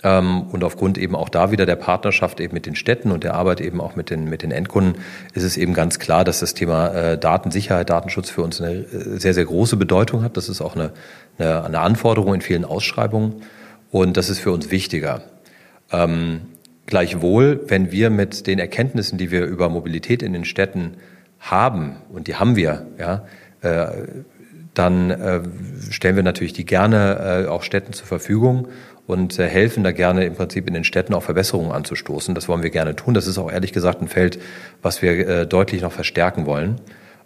B: und aufgrund eben auch da wieder der Partnerschaft eben mit den Städten und der Arbeit eben auch mit den, mit den Endkunden ist es eben ganz klar, dass das Thema äh, Datensicherheit, Datenschutz für uns eine äh, sehr, sehr große Bedeutung hat. Das ist auch eine, eine, eine Anforderung in vielen Ausschreibungen und das ist für uns wichtiger. Ähm, gleichwohl, wenn wir mit den Erkenntnissen, die wir über Mobilität in den Städten haben, und die haben wir, ja, äh, dann äh, stellen wir natürlich die gerne äh, auch Städten zur Verfügung und äh, helfen da gerne im Prinzip in den Städten auch Verbesserungen anzustoßen. Das wollen wir gerne tun. Das ist auch ehrlich gesagt ein Feld, was wir äh, deutlich noch verstärken wollen.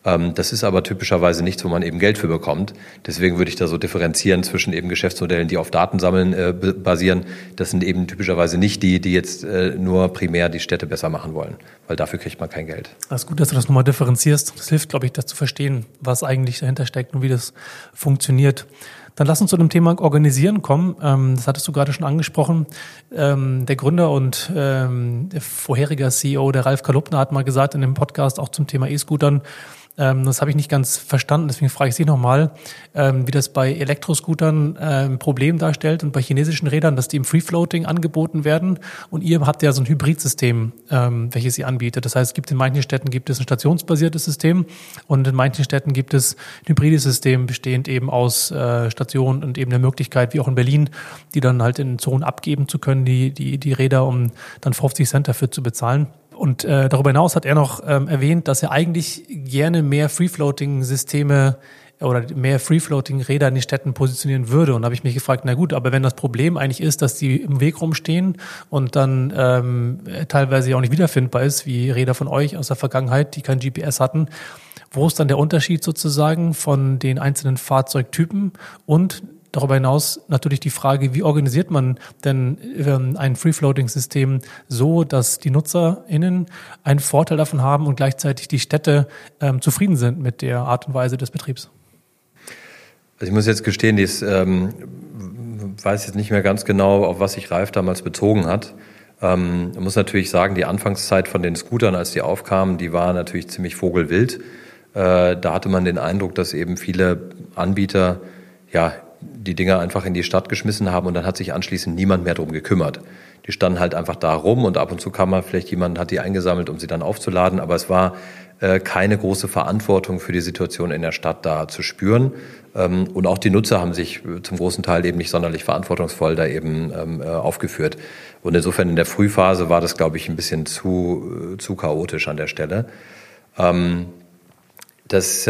B: Ähm, das ist aber typischerweise nichts, wo man eben Geld für bekommt. Deswegen würde ich da so differenzieren zwischen eben Geschäftsmodellen, die auf Datensammeln äh, basieren. Das sind eben typischerweise nicht die, die jetzt nur primär die Städte besser machen wollen, weil dafür kriegt man kein Geld.
A: Das ist gut, dass du das nochmal differenzierst. Das hilft, glaube ich, das zu verstehen, was eigentlich dahinter steckt und wie das funktioniert. Dann lass uns zu dem Thema Organisieren kommen. Ähm, das hattest du gerade schon angesprochen. Ähm, der Gründer und ähm, der vorherige CEO, der Ralf Kalupner, hat mal gesagt in dem Podcast auch zum Thema E-Scootern, ähm, das habe ich nicht ganz verstanden, deswegen frage ich Sie nochmal, ähm, wie das bei Elektroscootern äh, ein Problem darstellt und bei chinesischen Rädern, dass die im Free-Floating angeboten werden. Und ihr habt ja so ein Hybridsystem, ähm, welches ihr anbietet. Das heißt, es gibt in manchen Städten gibt es ein stationsbasiertes System und in manchen Städten gibt es ein hybrides System, bestehend eben aus äh, Stationen und eben der Möglichkeit, wie auch in Berlin, die dann halt in Zonen abgeben zu können, die, die, die Räder, um dann 50 Cent dafür zu bezahlen. Und äh, darüber hinaus hat er noch ähm, erwähnt, dass er eigentlich gerne mehr Free-Floating-Systeme oder mehr Free-Floating-Räder in den Städten positionieren würde. Und da habe ich mich gefragt, na gut, aber wenn das Problem eigentlich ist, dass die im Weg rumstehen und dann ähm, teilweise auch nicht wiederfindbar ist, wie Räder von euch aus der Vergangenheit, die kein GPS hatten, wo ist dann der Unterschied sozusagen von den einzelnen Fahrzeugtypen und darüber hinaus natürlich die Frage, wie organisiert man denn ähm, ein Free-Floating-System so, dass die NutzerInnen einen Vorteil davon haben und gleichzeitig die Städte ähm, zufrieden sind mit der Art und Weise des Betriebs?
B: Also ich muss jetzt gestehen, ich ähm, weiß jetzt nicht mehr ganz genau, auf was sich Ralf damals bezogen hat. Ähm, muss natürlich sagen, die Anfangszeit von den Scootern, als die aufkamen, die war natürlich ziemlich vogelwild. Äh, da hatte man den Eindruck, dass eben viele Anbieter ja die Dinger einfach in die Stadt geschmissen haben und dann hat sich anschließend niemand mehr drum gekümmert. Die standen halt einfach da rum und ab und zu kam mal vielleicht jemand hat die eingesammelt, um sie dann aufzuladen, aber es war äh, keine große Verantwortung für die Situation in der Stadt da zu spüren. Ähm, und auch die Nutzer haben sich zum großen Teil eben nicht sonderlich verantwortungsvoll da eben ähm, äh, aufgeführt. Und insofern in der Frühphase war das, glaube ich, ein bisschen zu, zu chaotisch an der Stelle. Ähm, das,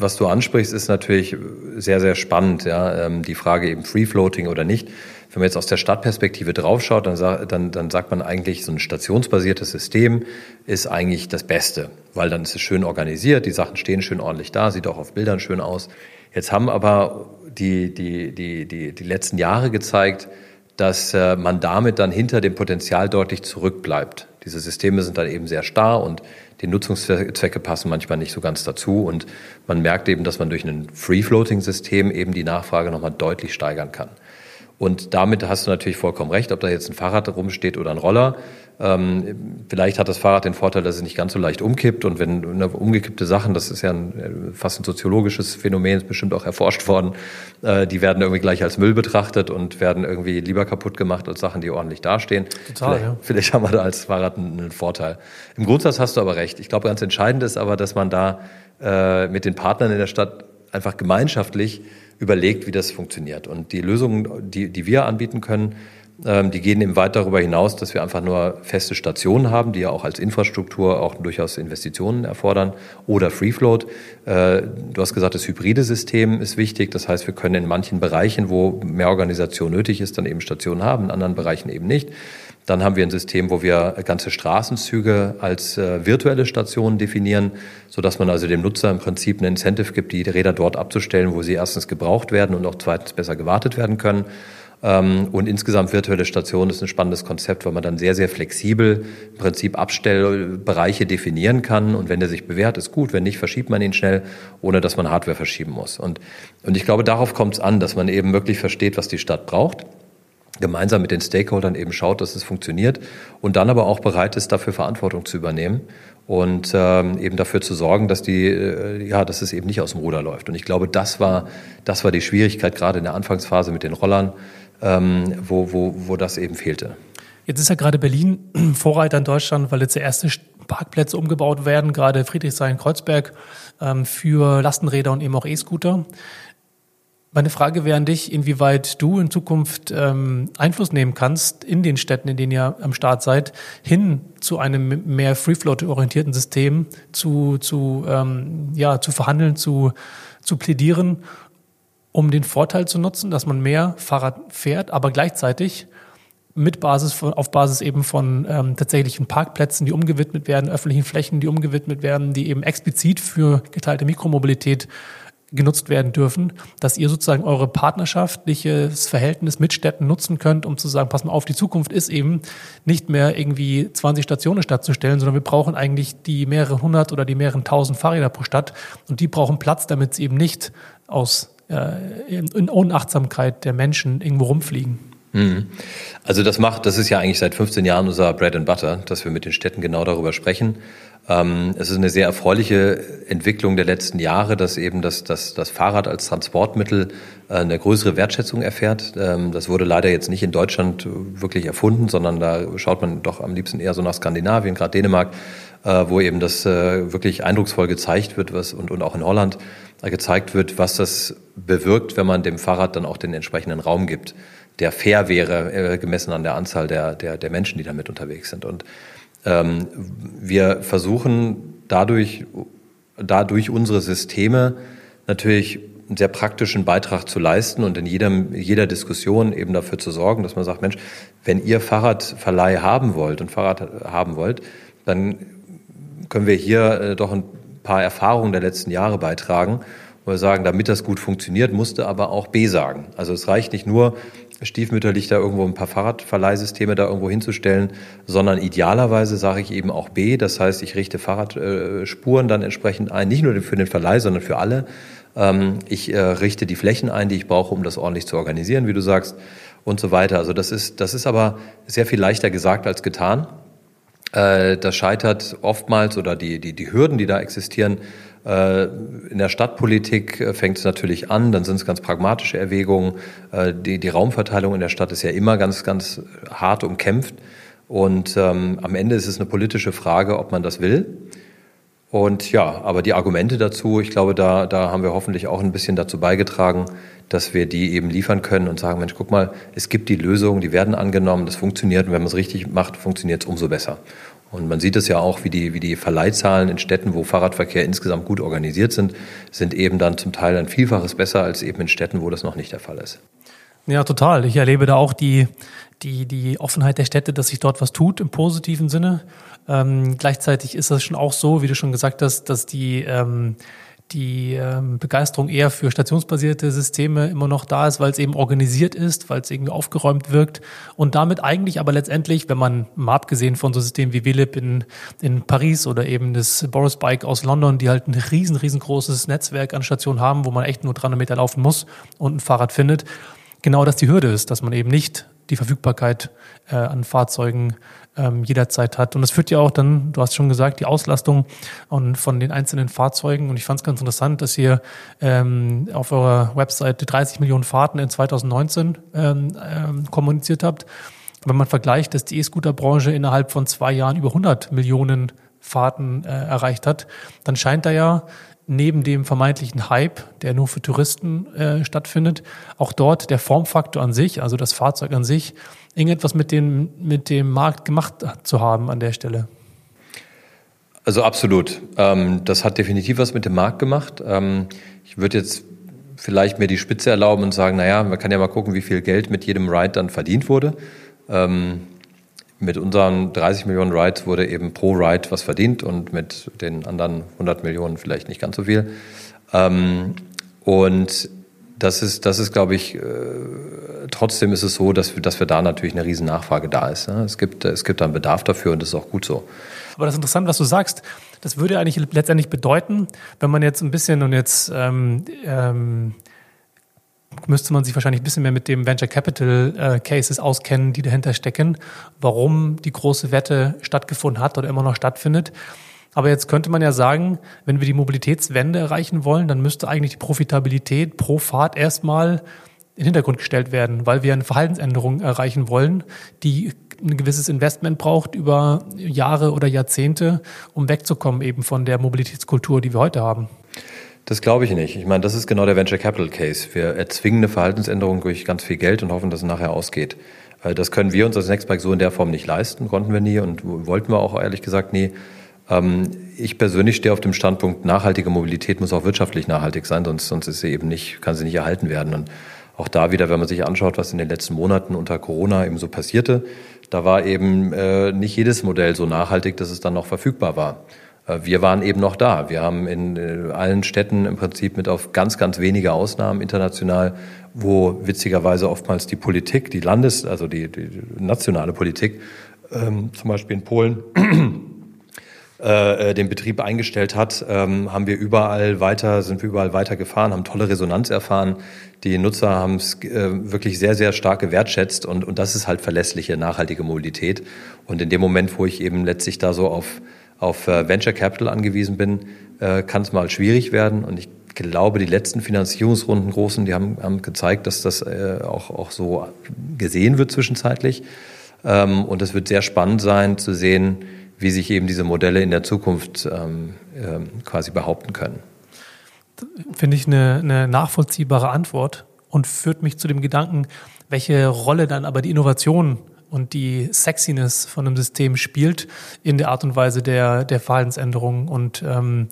B: was du ansprichst, ist natürlich sehr, sehr spannend. Ja? Ähm, die Frage eben Free Floating oder nicht. Wenn man jetzt aus der Stadtperspektive draufschaut, dann, dann, dann sagt man eigentlich, so ein stationsbasiertes System ist eigentlich das Beste, weil dann ist es schön organisiert, die Sachen stehen schön ordentlich da, sieht auch auf Bildern schön aus. Jetzt haben aber die, die, die, die, die letzten Jahre gezeigt, dass äh, man damit dann hinter dem Potenzial deutlich zurückbleibt. Diese Systeme sind dann eben sehr starr und die Nutzungszwecke passen manchmal nicht so ganz dazu. Und man merkt eben, dass man durch ein Free-Floating-System eben die Nachfrage nochmal deutlich steigern kann. Und damit hast du natürlich vollkommen recht, ob da jetzt ein Fahrrad rumsteht oder ein Roller. Ähm, vielleicht hat das Fahrrad den Vorteil, dass es nicht ganz so leicht umkippt. Und wenn eine umgekippte Sachen, das ist ja ein, äh, fast ein soziologisches Phänomen, ist bestimmt auch erforscht worden, äh, die werden irgendwie gleich als Müll betrachtet und werden irgendwie lieber kaputt gemacht als Sachen, die ordentlich dastehen. Total, vielleicht, ja. vielleicht haben wir da als Fahrrad einen, einen Vorteil. Im Grundsatz hast du aber recht. Ich glaube, ganz entscheidend ist aber, dass man da äh, mit den Partnern in der Stadt einfach gemeinschaftlich überlegt, wie das funktioniert. Und die Lösungen, die, die wir anbieten können, die gehen eben weit darüber hinaus, dass wir einfach nur feste Stationen haben, die ja auch als Infrastruktur auch durchaus Investitionen erfordern oder Free Float. Äh, du hast gesagt, das hybride System ist wichtig. Das heißt, wir können in manchen Bereichen, wo mehr Organisation nötig ist, dann eben Stationen haben, in anderen Bereichen eben nicht. Dann haben wir ein System, wo wir ganze Straßenzüge als äh, virtuelle Stationen definieren, so dass man also dem Nutzer im Prinzip ein Incentive gibt, die Räder dort abzustellen, wo sie erstens gebraucht werden und auch zweitens besser gewartet werden können. Ähm, und insgesamt virtuelle Stationen ist ein spannendes Konzept, weil man dann sehr, sehr flexibel im Prinzip Abstellbereiche definieren kann. Und wenn der sich bewährt, ist gut. Wenn nicht, verschiebt man ihn schnell, ohne dass man Hardware verschieben muss. Und, und ich glaube, darauf kommt es an, dass man eben wirklich versteht, was die Stadt braucht gemeinsam mit den Stakeholdern eben schaut, dass es funktioniert und dann aber auch bereit ist, dafür Verantwortung zu übernehmen und ähm, eben dafür zu sorgen, dass die, äh, ja, dass es eben nicht aus dem Ruder läuft. Und ich glaube, das war, das war die Schwierigkeit gerade in der Anfangsphase mit den Rollern, ähm, wo, wo, wo das eben fehlte.
A: Jetzt ist ja gerade Berlin Vorreiter in Deutschland, weil jetzt die ersten Parkplätze umgebaut werden, gerade Friedrichshain-Kreuzberg ähm, für Lastenräder und eben auch E-Scooter. Meine Frage wäre an dich, inwieweit du in Zukunft ähm, Einfluss nehmen kannst in den Städten, in denen ihr am Start seid, hin zu einem mehr Free-Float-orientierten System zu, zu, ähm, ja, zu verhandeln, zu, zu plädieren, um den Vorteil zu nutzen, dass man mehr Fahrrad fährt, aber gleichzeitig mit Basis von, auf Basis eben von ähm, tatsächlichen Parkplätzen, die umgewidmet werden, öffentlichen Flächen, die umgewidmet werden, die eben explizit für geteilte Mikromobilität genutzt werden dürfen, dass ihr sozusagen eure partnerschaftliches Verhältnis mit Städten nutzen könnt, um zu sagen, pass mal auf, die Zukunft ist eben nicht mehr irgendwie 20 Stationen stattzustellen, sondern wir brauchen eigentlich die mehrere hundert oder die mehreren tausend Fahrräder pro Stadt. Und die brauchen Platz, damit sie eben nicht aus äh, in Unachtsamkeit der Menschen irgendwo rumfliegen.
B: Mhm. Also das macht, das ist ja eigentlich seit 15 Jahren unser Bread and Butter, dass wir mit den Städten genau darüber sprechen. Ähm, es ist eine sehr erfreuliche Entwicklung der letzten Jahre, dass eben das, das, das Fahrrad als Transportmittel äh, eine größere Wertschätzung erfährt. Ähm, das wurde leider jetzt nicht in Deutschland wirklich erfunden, sondern da schaut man doch am liebsten eher so nach Skandinavien, gerade Dänemark, äh, wo eben das äh, wirklich eindrucksvoll gezeigt wird was, und, und auch in Holland gezeigt wird, was das bewirkt, wenn man dem Fahrrad dann auch den entsprechenden Raum gibt, der fair wäre, gemessen an der Anzahl der, der, der Menschen, die damit unterwegs sind. Und ähm, wir versuchen dadurch, dadurch unsere Systeme natürlich einen sehr praktischen Beitrag zu leisten und in jedem, jeder Diskussion eben dafür zu sorgen, dass man sagt, Mensch, wenn ihr Fahrradverleih haben wollt und Fahrrad haben wollt, dann können wir hier äh, doch ein paar Erfahrungen der letzten Jahre beitragen wo wir sagen, damit das gut funktioniert, musste aber auch B sagen. Also es reicht nicht nur, stiefmütterlich da irgendwo ein paar Fahrradverleihsysteme da irgendwo hinzustellen, sondern idealerweise sage ich eben auch B. Das heißt, ich richte Fahrradspuren dann entsprechend ein, nicht nur für den Verleih, sondern für alle. Ähm, ich äh, richte die Flächen ein, die ich brauche, um das ordentlich zu organisieren, wie du sagst, und so weiter. Also das ist, das ist aber sehr viel leichter gesagt als getan. Äh, das scheitert oftmals oder die, die, die Hürden, die da existieren, äh, in der Stadtpolitik äh, fängt es natürlich an, dann sind es ganz pragmatische Erwägungen. Die, die Raumverteilung in der Stadt ist ja immer ganz, ganz hart umkämpft. Und ähm, am Ende ist es eine politische Frage, ob man das will. Und ja, aber die Argumente dazu, ich glaube, da, da haben wir hoffentlich auch ein bisschen dazu beigetragen, dass wir die eben liefern können und sagen, Mensch, guck mal, es gibt die Lösungen, die werden angenommen, das funktioniert und wenn man es richtig macht, funktioniert es umso besser. Und man sieht es ja auch, wie die, wie die Verleihzahlen in Städten, wo Fahrradverkehr insgesamt gut organisiert sind, sind eben dann zum Teil ein Vielfaches besser als eben in Städten, wo das noch nicht der Fall ist.
A: Ja, total. Ich erlebe da auch die, die, die Offenheit der Städte, dass sich dort was tut im positiven Sinne. Ähm, gleichzeitig ist das schon auch so, wie du schon gesagt hast, dass die ähm, die ähm, Begeisterung eher für stationsbasierte Systeme immer noch da ist, weil es eben organisiert ist, weil es irgendwie aufgeräumt wirkt und damit eigentlich aber letztendlich, wenn man mal abgesehen von so Systemen wie Willip in, in Paris oder eben das Boris Bike aus London, die halt ein riesen, riesengroßes Netzwerk an Stationen haben, wo man echt nur 300 Meter laufen muss und ein Fahrrad findet, genau das die Hürde ist, dass man eben nicht die Verfügbarkeit äh, an Fahrzeugen ähm, jederzeit hat. Und das führt ja auch dann, du hast schon gesagt, die Auslastung von den einzelnen Fahrzeugen. Und ich fand es ganz interessant, dass ihr ähm, auf eurer Website 30 Millionen Fahrten in 2019 ähm, ähm, kommuniziert habt. Wenn man vergleicht, dass die E-Scooter-Branche innerhalb von zwei Jahren über 100 Millionen Fahrten äh, erreicht hat, dann scheint da ja neben dem vermeintlichen Hype, der nur für Touristen äh, stattfindet, auch dort der Formfaktor an sich, also das Fahrzeug an sich, irgendetwas mit dem, mit dem Markt gemacht zu haben an der Stelle.
B: Also absolut. Ähm, das hat definitiv was mit dem Markt gemacht. Ähm, ich würde jetzt vielleicht mir die Spitze erlauben und sagen, naja, man kann ja mal gucken, wie viel Geld mit jedem Ride dann verdient wurde. Ähm, mit unseren 30 Millionen Rides wurde eben pro Ride was verdient und mit den anderen 100 Millionen vielleicht nicht ganz so viel. Ähm, und das ist, das ist, glaube ich, äh, trotzdem ist es so, dass wir, dass wir da natürlich eine riesen Nachfrage da ist. Ne? Es gibt, es gibt da einen Bedarf dafür und das ist auch gut so.
A: Aber das ist interessant, was du sagst. Das würde eigentlich letztendlich bedeuten, wenn man jetzt ein bisschen und jetzt ähm, ähm, müsste man sich wahrscheinlich ein bisschen mehr mit dem Venture Capital äh, Cases auskennen, die dahinter stecken, warum die große Wette stattgefunden hat oder immer noch stattfindet. Aber jetzt könnte man ja sagen, wenn wir die Mobilitätswende erreichen wollen, dann müsste eigentlich die Profitabilität pro Fahrt erstmal in den Hintergrund gestellt werden, weil wir eine Verhaltensänderung erreichen wollen, die ein gewisses Investment braucht über Jahre oder Jahrzehnte, um wegzukommen eben von der Mobilitätskultur, die wir heute haben.
B: Das glaube ich nicht. Ich meine, das ist genau der Venture Capital Case. Wir erzwingen eine Verhaltensänderung durch ganz viel Geld und hoffen, dass es nachher ausgeht. Das können wir uns als Nextbike so in der Form nicht leisten, konnten wir nie und wollten wir auch ehrlich gesagt nie. Ähm, ich persönlich stehe auf dem Standpunkt, nachhaltige Mobilität muss auch wirtschaftlich nachhaltig sein, sonst, sonst ist sie eben nicht, kann sie nicht erhalten werden. Und auch da wieder, wenn man sich anschaut, was in den letzten Monaten unter Corona eben so passierte, da war eben äh, nicht jedes Modell so nachhaltig, dass es dann noch verfügbar war. Äh, wir waren eben noch da. Wir haben in äh, allen Städten im Prinzip mit auf ganz, ganz wenige Ausnahmen international, wo witzigerweise oftmals die Politik, die Landes-, also die, die nationale Politik, ähm, zum Beispiel in Polen, äh, den Betrieb eingestellt hat, ähm, haben wir überall weiter, sind wir überall weiter gefahren, haben tolle Resonanz erfahren. Die Nutzer haben es wirklich sehr, sehr stark gewertschätzt und, und das ist halt verlässliche, nachhaltige Mobilität. Und in dem Moment, wo ich eben letztlich da so auf auf äh, Venture Capital angewiesen bin, äh, kann es mal schwierig werden. Und ich glaube, die letzten Finanzierungsrunden großen, die haben, haben gezeigt, dass das äh, auch, auch so gesehen wird zwischenzeitlich. Ähm, und es wird sehr spannend sein zu sehen, wie sich eben diese Modelle in der Zukunft ähm, ähm, quasi behaupten können.
A: Finde ich eine, eine nachvollziehbare Antwort und führt mich zu dem Gedanken, welche Rolle dann aber die Innovation und die Sexiness von einem System spielt in der Art und Weise der, der Verhaltensänderung und ähm,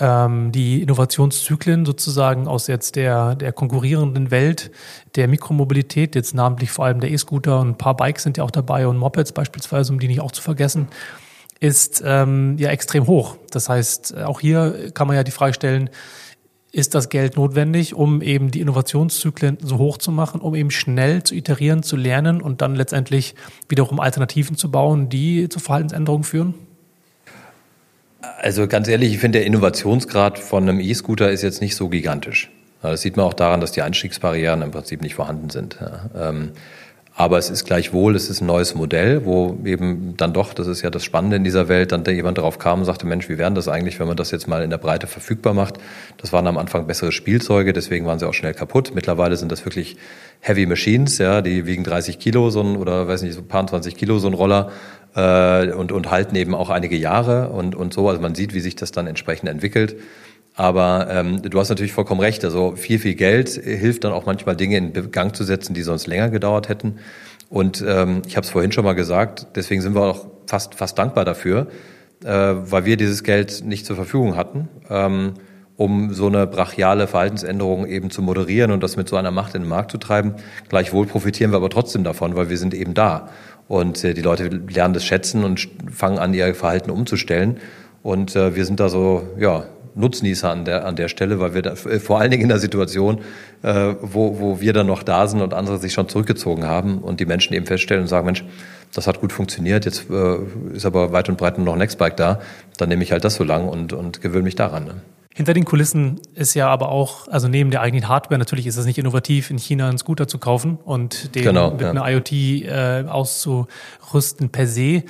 A: ähm, die Innovationszyklen sozusagen aus jetzt der, der konkurrierenden Welt der Mikromobilität, jetzt namentlich vor allem der E-Scooter und ein paar Bikes sind ja auch dabei und Mopeds beispielsweise, um die nicht auch zu vergessen, ist ähm, ja extrem hoch. Das heißt, auch hier kann man ja die Frage stellen, ist das Geld notwendig, um eben die Innovationszyklen so hoch zu machen, um eben schnell zu iterieren, zu lernen und dann letztendlich wiederum Alternativen zu bauen, die zu Verhaltensänderungen führen?
B: Also ganz ehrlich, ich finde, der Innovationsgrad von einem E-Scooter ist jetzt nicht so gigantisch. Das sieht man auch daran, dass die Einstiegsbarrieren im Prinzip nicht vorhanden sind. Ähm, aber es ist gleichwohl, es ist ein neues Modell, wo eben dann doch, das ist ja das Spannende in dieser Welt, dann jemand darauf kam und sagte, Mensch, wie wäre das eigentlich, wenn man das jetzt mal in der Breite verfügbar macht? Das waren am Anfang bessere Spielzeuge, deswegen waren sie auch schnell kaputt. Mittlerweile sind das wirklich Heavy Machines, ja, die wiegen 30 Kilo so ein, oder weiß nicht, so ein paar 20 Kilo so ein Roller äh, und, und halten eben auch einige Jahre und, und so. Also man sieht, wie sich das dann entsprechend entwickelt. Aber ähm, du hast natürlich vollkommen recht. Also viel, viel Geld hilft dann auch manchmal Dinge in Gang zu setzen, die sonst länger gedauert hätten. Und ähm, ich habe es vorhin schon mal gesagt, deswegen sind wir auch fast, fast dankbar dafür, äh, weil wir dieses Geld nicht zur Verfügung hatten, ähm, um so eine brachiale Verhaltensänderung eben zu moderieren und das mit so einer Macht in den Markt zu treiben. Gleichwohl profitieren wir aber trotzdem davon, weil wir sind eben da. Und äh, die Leute lernen das schätzen und fangen an, ihr Verhalten umzustellen. Und äh, wir sind da so, ja, Nutznießer an der, an der Stelle, weil wir da, äh, vor allen Dingen in der Situation, äh, wo, wo wir dann noch da sind und andere sich schon zurückgezogen haben und die Menschen eben feststellen und sagen, Mensch, das hat gut funktioniert, jetzt äh, ist aber weit und breit nur noch Nextbike da, dann nehme ich halt das so lang und, und gewöhne mich daran. Ne?
A: Hinter den Kulissen ist ja aber auch, also neben der eigenen Hardware, natürlich ist es nicht innovativ, in China einen Scooter zu kaufen und den genau, mit ja. einer IoT äh, auszurüsten per se.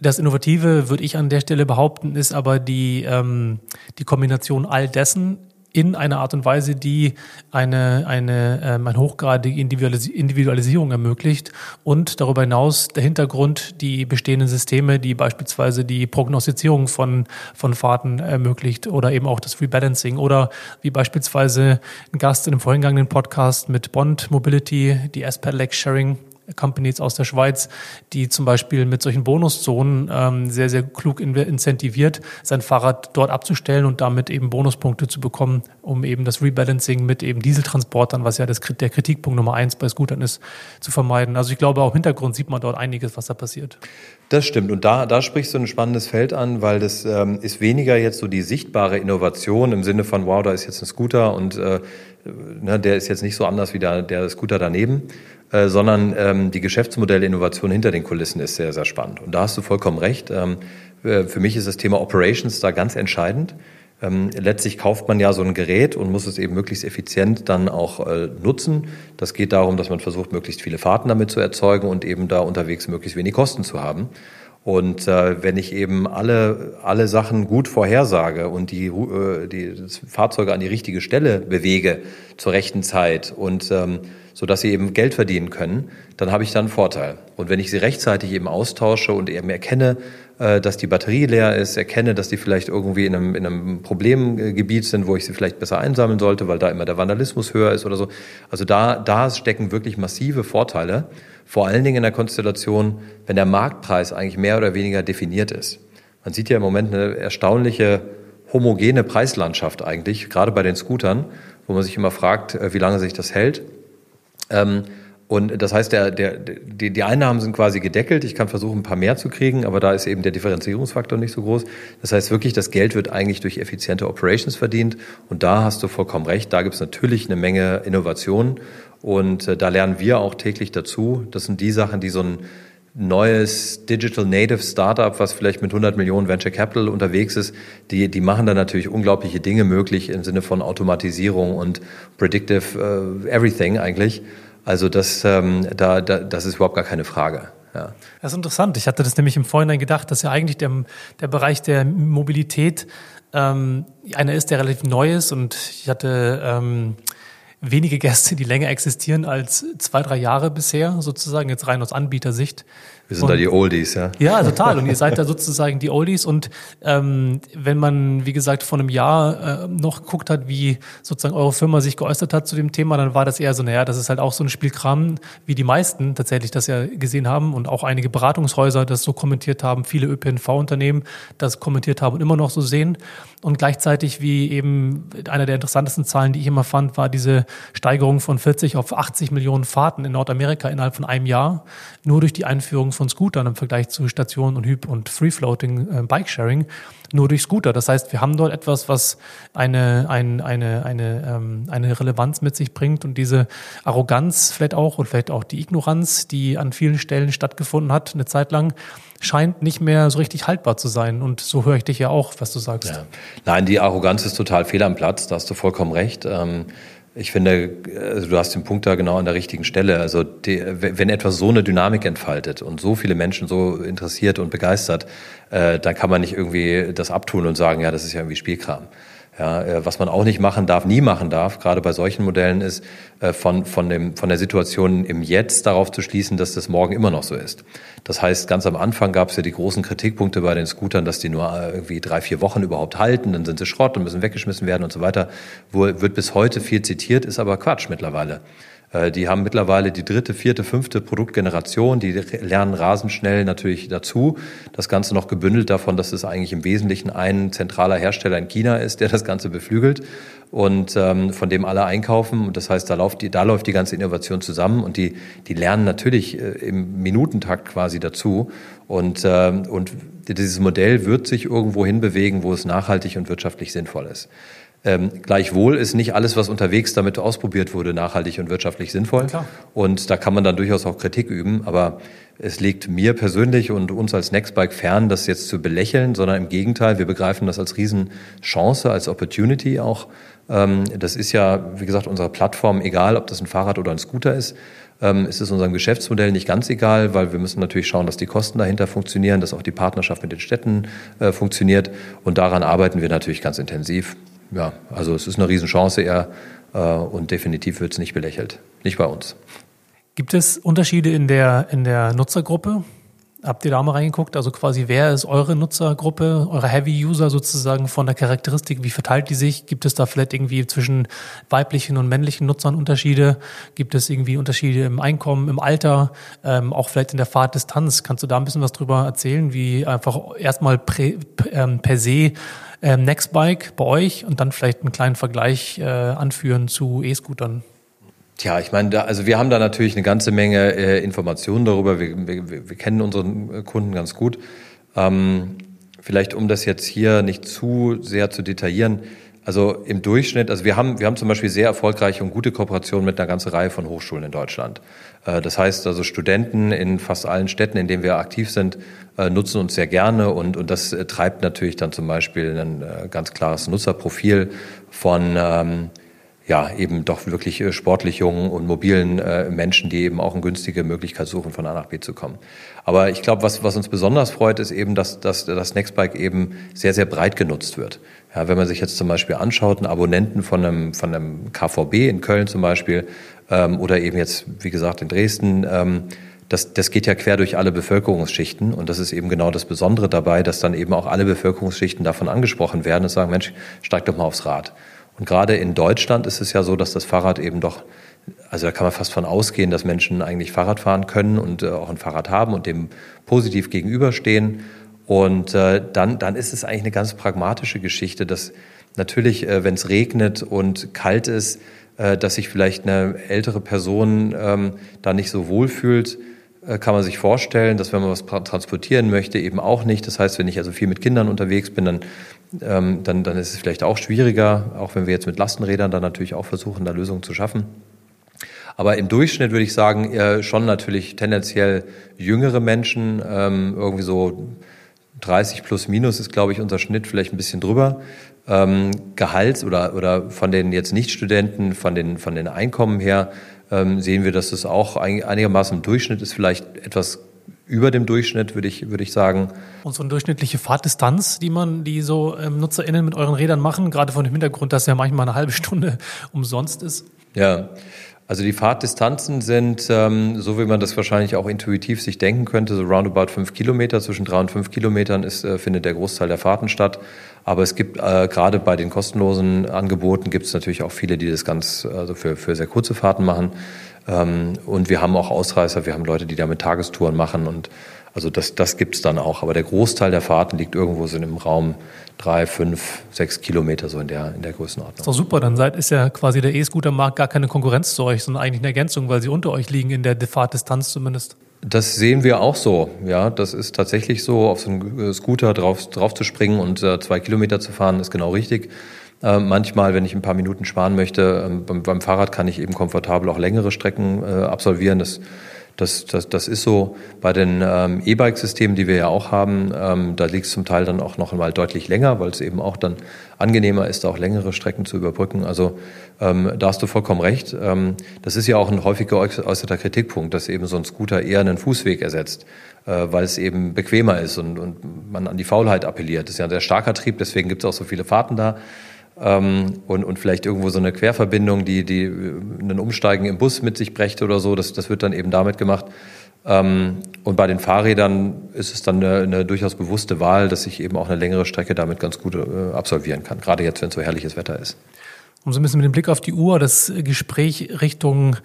A: Das Innovative, würde ich an der Stelle behaupten, ist aber die, ähm, die Kombination all dessen in einer Art und Weise, die eine, eine, ähm, eine hochgradige Individualisierung ermöglicht und darüber hinaus der Hintergrund die bestehenden Systeme, die beispielsweise die Prognostizierung von, von Fahrten ermöglicht oder eben auch das Rebalancing oder wie beispielsweise ein Gast in einem vorhingegangenen Podcast mit Bond Mobility, die S-Pedelec Sharing Companies aus der Schweiz, die zum Beispiel mit solchen Bonuszonen ähm, sehr, sehr klug incentiviert, sein Fahrrad dort abzustellen und damit eben Bonuspunkte zu bekommen, um eben das Rebalancing mit eben Dieseltransportern, was ja das, der Kritikpunkt Nummer eins bei Scootern ist, zu vermeiden. Also ich glaube, auch im Hintergrund sieht man dort einiges, was da passiert.
B: Das stimmt. Und da, da sprichst du ein spannendes Feld an, weil das ähm, ist weniger jetzt so die sichtbare Innovation im Sinne von, wow, da ist jetzt ein Scooter und äh, ne, der ist jetzt nicht so anders wie der, der Scooter daneben, äh, sondern ähm, die Geschäftsmodellinnovation hinter den Kulissen ist sehr, sehr spannend. Und da hast du vollkommen recht. Ähm, äh, für mich ist das Thema Operations da ganz entscheidend. Ähm, letztlich kauft man ja so ein Gerät und muss es eben möglichst effizient dann auch äh, nutzen. Das geht darum, dass man versucht, möglichst viele Fahrten damit zu erzeugen und eben da unterwegs möglichst wenig Kosten zu haben. Und äh, wenn ich eben alle, alle Sachen gut vorhersage und die, äh, die Fahrzeuge an die richtige Stelle bewege zur rechten Zeit und ähm, so dass sie eben Geld verdienen können, dann habe ich da einen Vorteil. Und wenn ich sie rechtzeitig eben austausche und eben erkenne, äh, dass die Batterie leer ist, erkenne, dass die vielleicht irgendwie in einem, in einem Problemgebiet sind, wo ich sie vielleicht besser einsammeln sollte, weil da immer der Vandalismus höher ist oder so. Also da, da stecken wirklich massive Vorteile, vor allen Dingen in der Konstellation, wenn der Marktpreis eigentlich mehr oder weniger definiert ist. Man sieht ja im Moment eine erstaunliche homogene Preislandschaft eigentlich, gerade bei den Scootern, wo man sich immer fragt, äh, wie lange sich das hält. Ähm, und das heißt, der, der, die, die Einnahmen sind quasi gedeckelt. Ich kann versuchen, ein paar mehr zu kriegen, aber da ist eben der Differenzierungsfaktor nicht so groß. Das heißt wirklich, das Geld wird eigentlich durch effiziente Operations verdient. Und da hast du vollkommen recht. Da gibt es natürlich eine Menge Innovation. Und äh, da lernen wir auch täglich dazu. Das sind die Sachen, die so ein neues Digital Native Startup, was vielleicht mit 100 Millionen Venture Capital unterwegs ist, die, die machen da natürlich unglaubliche Dinge möglich im Sinne von Automatisierung und Predictive uh, Everything eigentlich. Also das, ähm, da, da, das ist überhaupt gar keine Frage. Ja.
A: Das ist interessant. Ich hatte das nämlich im Vorhinein gedacht, dass ja eigentlich der, der Bereich der Mobilität ähm, einer ist, der relativ neu ist. Und ich hatte ähm, wenige Gäste, die länger existieren als zwei, drei Jahre bisher, sozusagen, jetzt rein aus Anbietersicht.
B: Wir sind und, da die Oldies, ja.
A: Ja, total. Und ihr seid da sozusagen die Oldies. Und ähm, wenn man, wie gesagt, vor einem Jahr äh, noch geguckt hat, wie sozusagen eure Firma sich geäußert hat zu dem Thema, dann war das eher so, naja, das ist halt auch so ein Spielkram, wie die meisten tatsächlich das ja gesehen haben und auch einige Beratungshäuser das so kommentiert haben, viele ÖPNV-Unternehmen das kommentiert haben und immer noch so sehen. Und gleichzeitig, wie eben einer der interessantesten Zahlen, die ich immer fand, war diese Steigerung von 40 auf 80 Millionen Fahrten in Nordamerika innerhalb von einem Jahr, nur durch die Einführung von Scootern im Vergleich zu Stationen und Hyp- und Free-Floating äh, Bike-Sharing, nur durch Scooter. Das heißt, wir haben dort etwas, was eine, ein, eine, eine, ähm, eine Relevanz mit sich bringt und diese Arroganz vielleicht auch und vielleicht auch die Ignoranz, die an vielen Stellen stattgefunden hat, eine Zeit lang, scheint nicht mehr so richtig haltbar zu sein. Und so höre ich dich ja auch, was du sagst. Ja.
B: Nein, die Arroganz ist total fehl am Platz, da hast du vollkommen recht. Ähm ich finde, also du hast den Punkt da genau an der richtigen Stelle. Also die, wenn etwas so eine Dynamik entfaltet und so viele Menschen so interessiert und begeistert, äh, dann kann man nicht irgendwie das abtun und sagen, ja, das ist ja irgendwie Spielkram. Ja, äh, was man auch nicht machen darf, nie machen darf, gerade bei solchen Modellen, ist äh, von, von, dem, von der Situation im Jetzt darauf zu schließen, dass das morgen immer noch so ist. Das heißt, ganz am Anfang gab es ja die großen Kritikpunkte bei den Scootern, dass die nur äh, irgendwie drei, vier Wochen überhaupt halten, dann sind sie Schrott und müssen weggeschmissen werden und so weiter. Wo, wird bis heute viel zitiert, ist aber Quatsch mittlerweile. Äh, die haben mittlerweile die dritte, vierte, fünfte Produktgeneration. Die lernen rasend schnell natürlich dazu. Das Ganze noch gebündelt davon, dass es eigentlich im Wesentlichen ein zentraler Hersteller in China ist, der das Ganze beflügelt und ähm, von dem alle einkaufen. Und das heißt, da läuft die, da läuft die ganze Innovation zusammen und die, die lernen natürlich äh, im Minutentakt quasi dazu. Und, ähm, und dieses Modell wird sich irgendwo hinbewegen, wo es nachhaltig und wirtschaftlich sinnvoll ist. Ähm, gleichwohl ist nicht alles, was unterwegs damit ausprobiert wurde, nachhaltig und wirtschaftlich sinnvoll. Klar. Und da kann man dann durchaus auch Kritik üben. Aber es liegt mir persönlich und uns als Nextbike fern, das jetzt zu belächeln, sondern im Gegenteil, wir begreifen das als Riesenchance, als Opportunity auch. Ähm, das ist ja, wie gesagt, unsere Plattform, egal ob das ein Fahrrad oder ein Scooter ist. Ähm, ist es unserem Geschäftsmodell nicht ganz egal, weil wir müssen natürlich schauen, dass die Kosten dahinter funktionieren, dass auch die Partnerschaft mit den Städten äh, funktioniert. Und daran arbeiten wir natürlich ganz intensiv ja, also es ist eine Riesenchance eher äh, und definitiv wird es nicht belächelt. Nicht bei uns.
A: Gibt es Unterschiede in der, in der Nutzergruppe? Habt ihr da mal reingeguckt? Also quasi, wer ist eure Nutzergruppe, eure Heavy-User sozusagen von der Charakteristik? Wie verteilt die sich? Gibt es da vielleicht irgendwie zwischen weiblichen und männlichen Nutzern Unterschiede? Gibt es irgendwie Unterschiede im Einkommen, im Alter, ähm, auch vielleicht in der Fahrtdistanz? Kannst du da ein bisschen was drüber erzählen, wie einfach erstmal ähm, per se ähm, Nextbike bei euch und dann vielleicht einen kleinen Vergleich äh, anführen zu E-Scootern?
B: Tja, ich meine, da, also wir haben da natürlich eine ganze Menge äh, Informationen darüber. Wir, wir, wir kennen unseren Kunden ganz gut. Ähm, vielleicht, um das jetzt hier nicht zu sehr zu detaillieren, also im Durchschnitt, also wir haben, wir haben zum Beispiel sehr erfolgreiche und gute Kooperationen mit einer ganzen Reihe von Hochschulen in Deutschland. Äh, das heißt also Studenten in fast allen Städten, in denen wir aktiv sind, äh, nutzen uns sehr gerne und, und das äh, treibt natürlich dann zum Beispiel ein ganz klares Nutzerprofil von ähm, ja, eben doch wirklich sportlich jungen und mobilen äh, Menschen, die eben auch eine günstige Möglichkeit suchen, von A nach B zu kommen. Aber ich glaube, was, was uns besonders freut, ist eben, dass, dass das Nextbike eben sehr, sehr breit genutzt wird. Ja, wenn man sich jetzt zum Beispiel anschaut, einen Abonnenten von einem, von einem KVB in Köln zum Beispiel ähm, oder eben jetzt, wie gesagt, in Dresden, ähm, das, das geht ja quer durch alle Bevölkerungsschichten und das ist eben genau das Besondere dabei, dass dann eben auch alle Bevölkerungsschichten davon angesprochen werden und sagen, Mensch, steig doch mal aufs Rad. Und gerade in Deutschland ist es ja so, dass das Fahrrad eben doch, also da kann man fast von ausgehen, dass Menschen eigentlich Fahrrad fahren können und äh, auch ein Fahrrad haben und dem positiv gegenüberstehen. Und äh, dann, dann ist es eigentlich eine ganz pragmatische Geschichte, dass natürlich, äh, wenn es regnet und kalt ist, äh, dass sich vielleicht eine ältere Person ähm, da nicht so wohl fühlt, kann man sich vorstellen, dass wenn man was transportieren möchte, eben auch nicht. Das heißt, wenn ich also viel mit Kindern unterwegs bin, dann, ähm, dann, dann ist es vielleicht auch schwieriger, auch wenn wir jetzt mit Lastenrädern dann natürlich auch versuchen, da Lösungen zu schaffen. Aber im Durchschnitt würde ich sagen, eher schon natürlich tendenziell jüngere Menschen, ähm, irgendwie so 30 plus minus ist, glaube ich, unser Schnitt vielleicht ein bisschen drüber. Ähm, Gehalt oder, oder von den jetzt Nichtstudenten, von den, von den Einkommen her, ähm, sehen wir, dass es auch einigermaßen im Durchschnitt ist, vielleicht etwas über dem Durchschnitt, würde ich, würde ich sagen.
A: Und so eine durchschnittliche Fahrtdistanz, die man, die so ähm, NutzerInnen mit euren Rädern machen, gerade von dem Hintergrund, dass ja manchmal eine halbe Stunde umsonst ist?
B: Ja, also die Fahrtdistanzen sind, ähm, so wie man das wahrscheinlich auch intuitiv sich denken könnte, so roundabout fünf Kilometer. Zwischen drei und fünf Kilometern ist, äh, findet der Großteil der Fahrten statt. Aber es gibt äh, gerade bei den kostenlosen Angeboten gibt es natürlich auch viele, die das ganz also für, für sehr kurze Fahrten machen. Ähm, und wir haben auch Ausreißer, wir haben Leute, die damit Tagestouren machen und Also das, das gibt es dann auch. Aber der Großteil der Fahrten liegt irgendwo so im Raum drei, fünf, sechs Kilometer so in der, in der Größenordnung.
A: ist doch super, dann seid, ist ja quasi der E-Scooter-Markt gar keine Konkurrenz zu euch, sondern eigentlich eine Ergänzung, weil sie unter euch liegen in der Fahrtdistanz zumindest.
B: Das sehen wir auch so. Ja, das ist tatsächlich so, auf so einen Scooter drauf, drauf zu springen und äh, zwei Kilometer zu fahren, ist genau richtig. Äh, manchmal, wenn ich ein paar Minuten sparen möchte, äh, beim, beim, Fahrrad kann ich eben komfortabel auch längere Strecken äh, absolvieren. Das das, das, das ist so bei den ähm, E-Bike-Systemen, die wir ja auch haben. Ähm, da liegt es zum Teil dann auch noch einmal deutlich länger, weil es eben auch dann angenehmer ist, auch längere Strecken zu überbrücken. Also ähm, da hast du vollkommen recht. Ähm, das ist ja auch ein häufiger äußerter Kritikpunkt, dass eben so ein Scooter eher einen Fußweg ersetzt, äh, weil es eben bequemer ist und, und man an die Faulheit appelliert. Das ist ja ein sehr starker Trieb, deswegen gibt es auch so viele Fahrten da ähm, und, und vielleicht irgendwo so eine Querverbindung, die, die einen Umsteigen im Bus mit sich brächte oder so. Das, das wird dann eben damit gemacht. Ähm, und bei den Fahrrädern ist es dann eine, eine, durchaus bewusste Wahl, dass ich eben auch eine längere Strecke damit ganz gut äh, absolvieren kann, gerade jetzt, wenn so herrliches Wetter ist.
A: Um so ein bisschen mit dem Blick auf die Uhr das Gespräch Richtung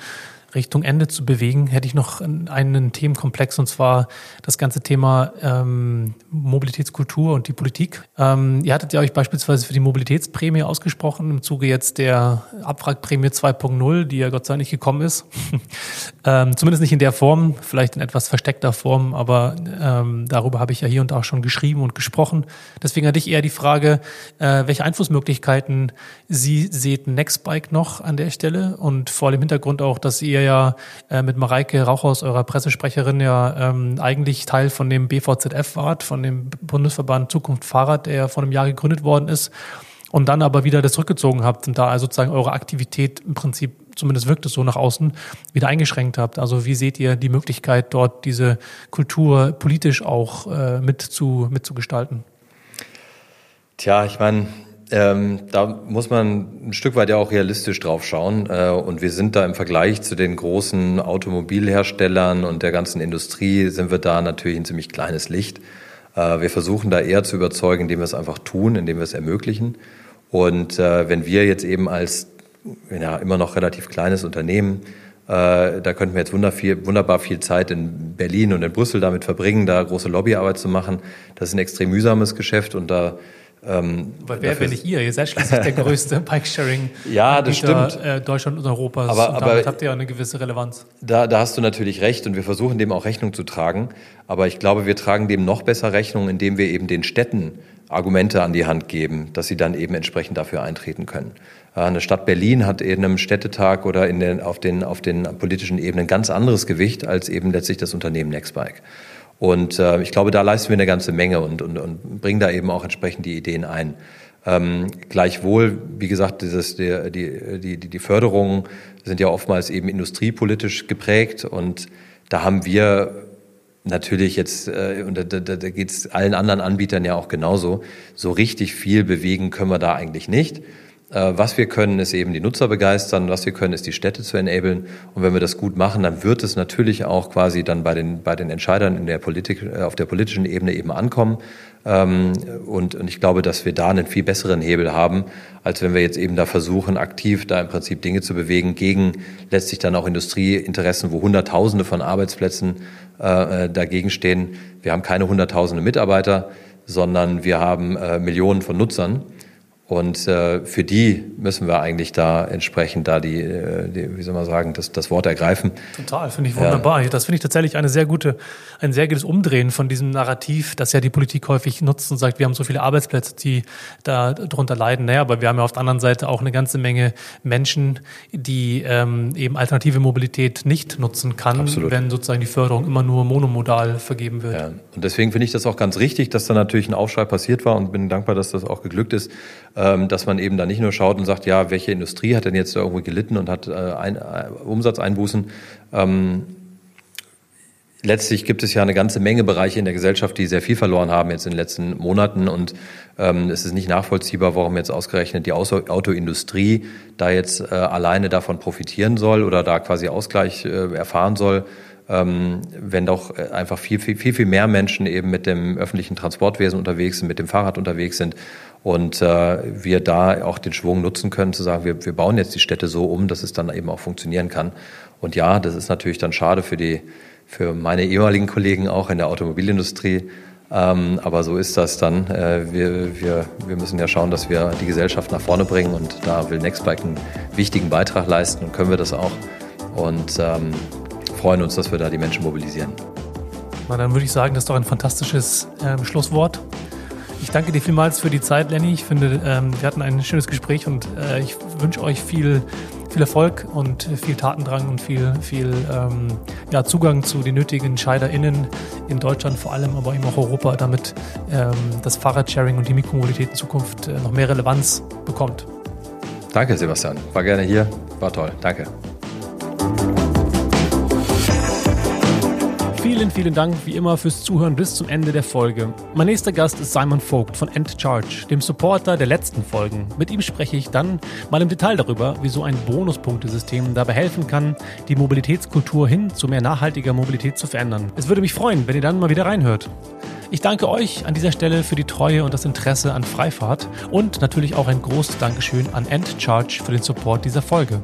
A: Richtung Ende zu bewegen, hätte ich noch einen Themenkomplex und zwar das ganze Thema ähm, Mobilitätskultur und die Politik. Ähm, ihr hattet ja euch beispielsweise für die Mobilitätsprämie ausgesprochen im Zuge jetzt der Abwrackprämie 2.0, die ja Gott sei Dank nicht gekommen ist. ähm, zumindest nicht in der Form, vielleicht in etwas versteckter Form, aber ähm, darüber habe ich ja hier und da schon geschrieben und gesprochen. Deswegen hatte ich eher die Frage, äh, welche Einflussmöglichkeiten Sie seht Nextbike noch an der Stelle und vor dem Hintergrund auch, dass ihr ihr ja äh, mit Mareike Rauchhaus, eurer Pressesprecherin, ja ähm, eigentlich Teil von dem BVZF wart, von dem Bundesverband Zukunft Fahrrad, der ja vor einem Jahr gegründet worden ist und dann aber wieder das zurückgezogen habt und da also sozusagen eure Aktivität im Prinzip, zumindest wirkt es so nach außen, wieder eingeschränkt habt. Also wie seht ihr die Möglichkeit, dort diese Kultur politisch auch äh, mit zu, mitzugestalten?
B: Tja, ich meine, ähm, da muss man ein Stück weit ja auch realistisch drauf schauen. Äh, und wir sind da im Vergleich zu den großen Automobilherstellern und der ganzen Industrie, sind wir da natürlich ein ziemlich kleines Licht. Äh, wir versuchen da eher zu überzeugen, indem wir es einfach tun, indem wir es ermöglichen. Und äh, wenn wir jetzt eben als ja, immer noch relativ kleines Unternehmen äh, da könnten wir jetzt wunderbar viel Zeit in Berlin und in Brüssel damit verbringen, da große Lobbyarbeit zu machen. Das ist ein extrem mühsames Geschäft und da
A: ähm, Aber wer, wenn nicht ihr? Ihr seid schließlich der größte Bike-Sharing
B: ja, das stimmt.
A: Äh, Deutschland und Europas.
B: Aber, und damit
A: habt ihr ja eine gewisse Relevanz.
B: Da, da hast du natürlich recht und wir versuchen dem auch Rechnung zu tragen. Aber ich glaube, wir tragen dem noch besser Rechnung, indem wir eben den Städten Argumente an die Hand geben, dass sie dann eben entsprechend dafür eintreten können. Äh, eine Stadt Berlin hat in einem Städtetag oder in den, auf, den, auf den politischen Ebenen ganz anderes Gewicht als eben letztlich das Unternehmen Nextbike. Und äh, ich glaube, da leisten wir eine ganze Menge und, und, und bringen da eben auch entsprechend die Ideen ein. Ähm, gleichwohl, wie gesagt, dieses, die, die, die, die Förderungen sind ja oftmals eben industriepolitisch geprägt und da haben wir natürlich jetzt, äh, und da, da, da geht es allen anderen Anbietern ja auch genauso, so richtig viel bewegen können wir da eigentlich nicht. Äh, was wir können, ist eben die Nutzer begeistern, was wir können, ist die Städte zu enablen. Und wenn wir das gut machen, dann wird es natürlich auch quasi dann bei den, bei den Entscheidern in der Politik, äh, auf der politischen Ebene eben ankommen. Ähm, und, und ich glaube, dass wir da einen viel besseren Hebel haben, als wenn wir jetzt eben da versuchen, aktiv da im Prinzip Dinge zu bewegen gegen letztlich dann auch Industrieinteressen, wo Hunderttausende von Arbeitsplätzen äh, dagegen stehen. Wir haben keine Hunderttausende Mitarbeiter, sondern wir haben äh, Millionen von Nutzern. Und äh, für die müssen wir eigentlich da entsprechend da die, äh, die wie soll man sagen, das, das Wort ergreifen.
A: Total, finde ich wunderbar. Ja. Das finde ich tatsächlich eine sehr gute, ein sehr gutes Umdrehen von diesem Narrativ, das ja die Politik häufig nutzt und sagt, wir haben so viele Arbeitsplätze, die da drunter leiden. Naja, aber wir haben ja auf der anderen Seite auch eine ganze Menge Menschen, die ähm, eben alternative Mobilität nicht nutzen kann, Absolut. wenn sozusagen die Förderung immer nur monomodal vergeben wird. Ja.
B: Und deswegen finde ich das auch ganz richtig, dass da natürlich ein Aufschrei passiert war und bin dankbar, dass das auch geglückt ist dass man eben da nicht nur schaut und sagt, ja, welche Industrie hat denn jetzt irgendwie gelitten und hat äh, ein, äh, Umsatzeinbußen. Ähm, letztlich gibt es ja eine ganze Menge Bereiche in der Gesellschaft, die sehr viel verloren haben jetzt in den letzten Monaten und ähm, es ist nicht nachvollziehbar, warum jetzt ausgerechnet die Autoindustrie da jetzt äh, alleine davon profitieren soll oder da quasi Ausgleich erfahren soll. Ähm, wenn doch einfach viel, viel, viel, viel mehr Menschen eben mit dem öffentlichen Transportwesen unterwegs sind, mit dem Fahrrad unterwegs sind und äh, wir da auch den Schwung nutzen können, zu sagen, wir, wir bauen jetzt die Städte so um, dass es dann eben auch funktionieren kann. Und ja, das ist natürlich dann schade für die, für meine ehemaligen Kollegen auch in der Automobilindustrie. Ähm, aber so ist das dann. Äh, wir, wir, wir müssen ja schauen, dass wir die Gesellschaft nach vorne bringen und da will Nextbike einen wichtigen Beitrag leisten und können wir das auch und ähm, freuen uns, dass wir da die Menschen mobilisieren.
A: Na, dann würde ich sagen, das ist doch ein fantastisches ähm, Schlusswort. Ich danke dir vielmals für die Zeit, Lenny. Ich finde, ähm, wir hatten ein schönes Gespräch und äh, ich wünsche euch viel, viel Erfolg und viel Tatendrang und viel, viel ähm, ja, Zugang zu den nötigen EntscheiderInnen in Deutschland vor allem, aber eben auch Europa, damit ähm, das Fahrradsharing und die Mikromobilität in Zukunft äh, noch mehr Relevanz bekommt.
B: Danke, Sebastian. War gerne hier. War toll. Danke.
A: Vielen, vielen Dank wie immer fürs Zuhören bis zum Ende der Folge. Mein nächster Gast ist Simon Vogt von End Charge, dem Supporter der letzten Folgen. Mit ihm spreche ich dann mal im Detail darüber, wieso ein Bonuspunktesystem dabei helfen kann, die Mobilitätskultur hin zu mehr nachhaltiger Mobilität zu verändern. Es würde mich freuen, wenn ihr dann mal wieder reinhört. Ich danke euch an dieser Stelle für die Treue und das Interesse an Freifahrt und natürlich auch ein großes Dankeschön an End Charge für den Support dieser Folge.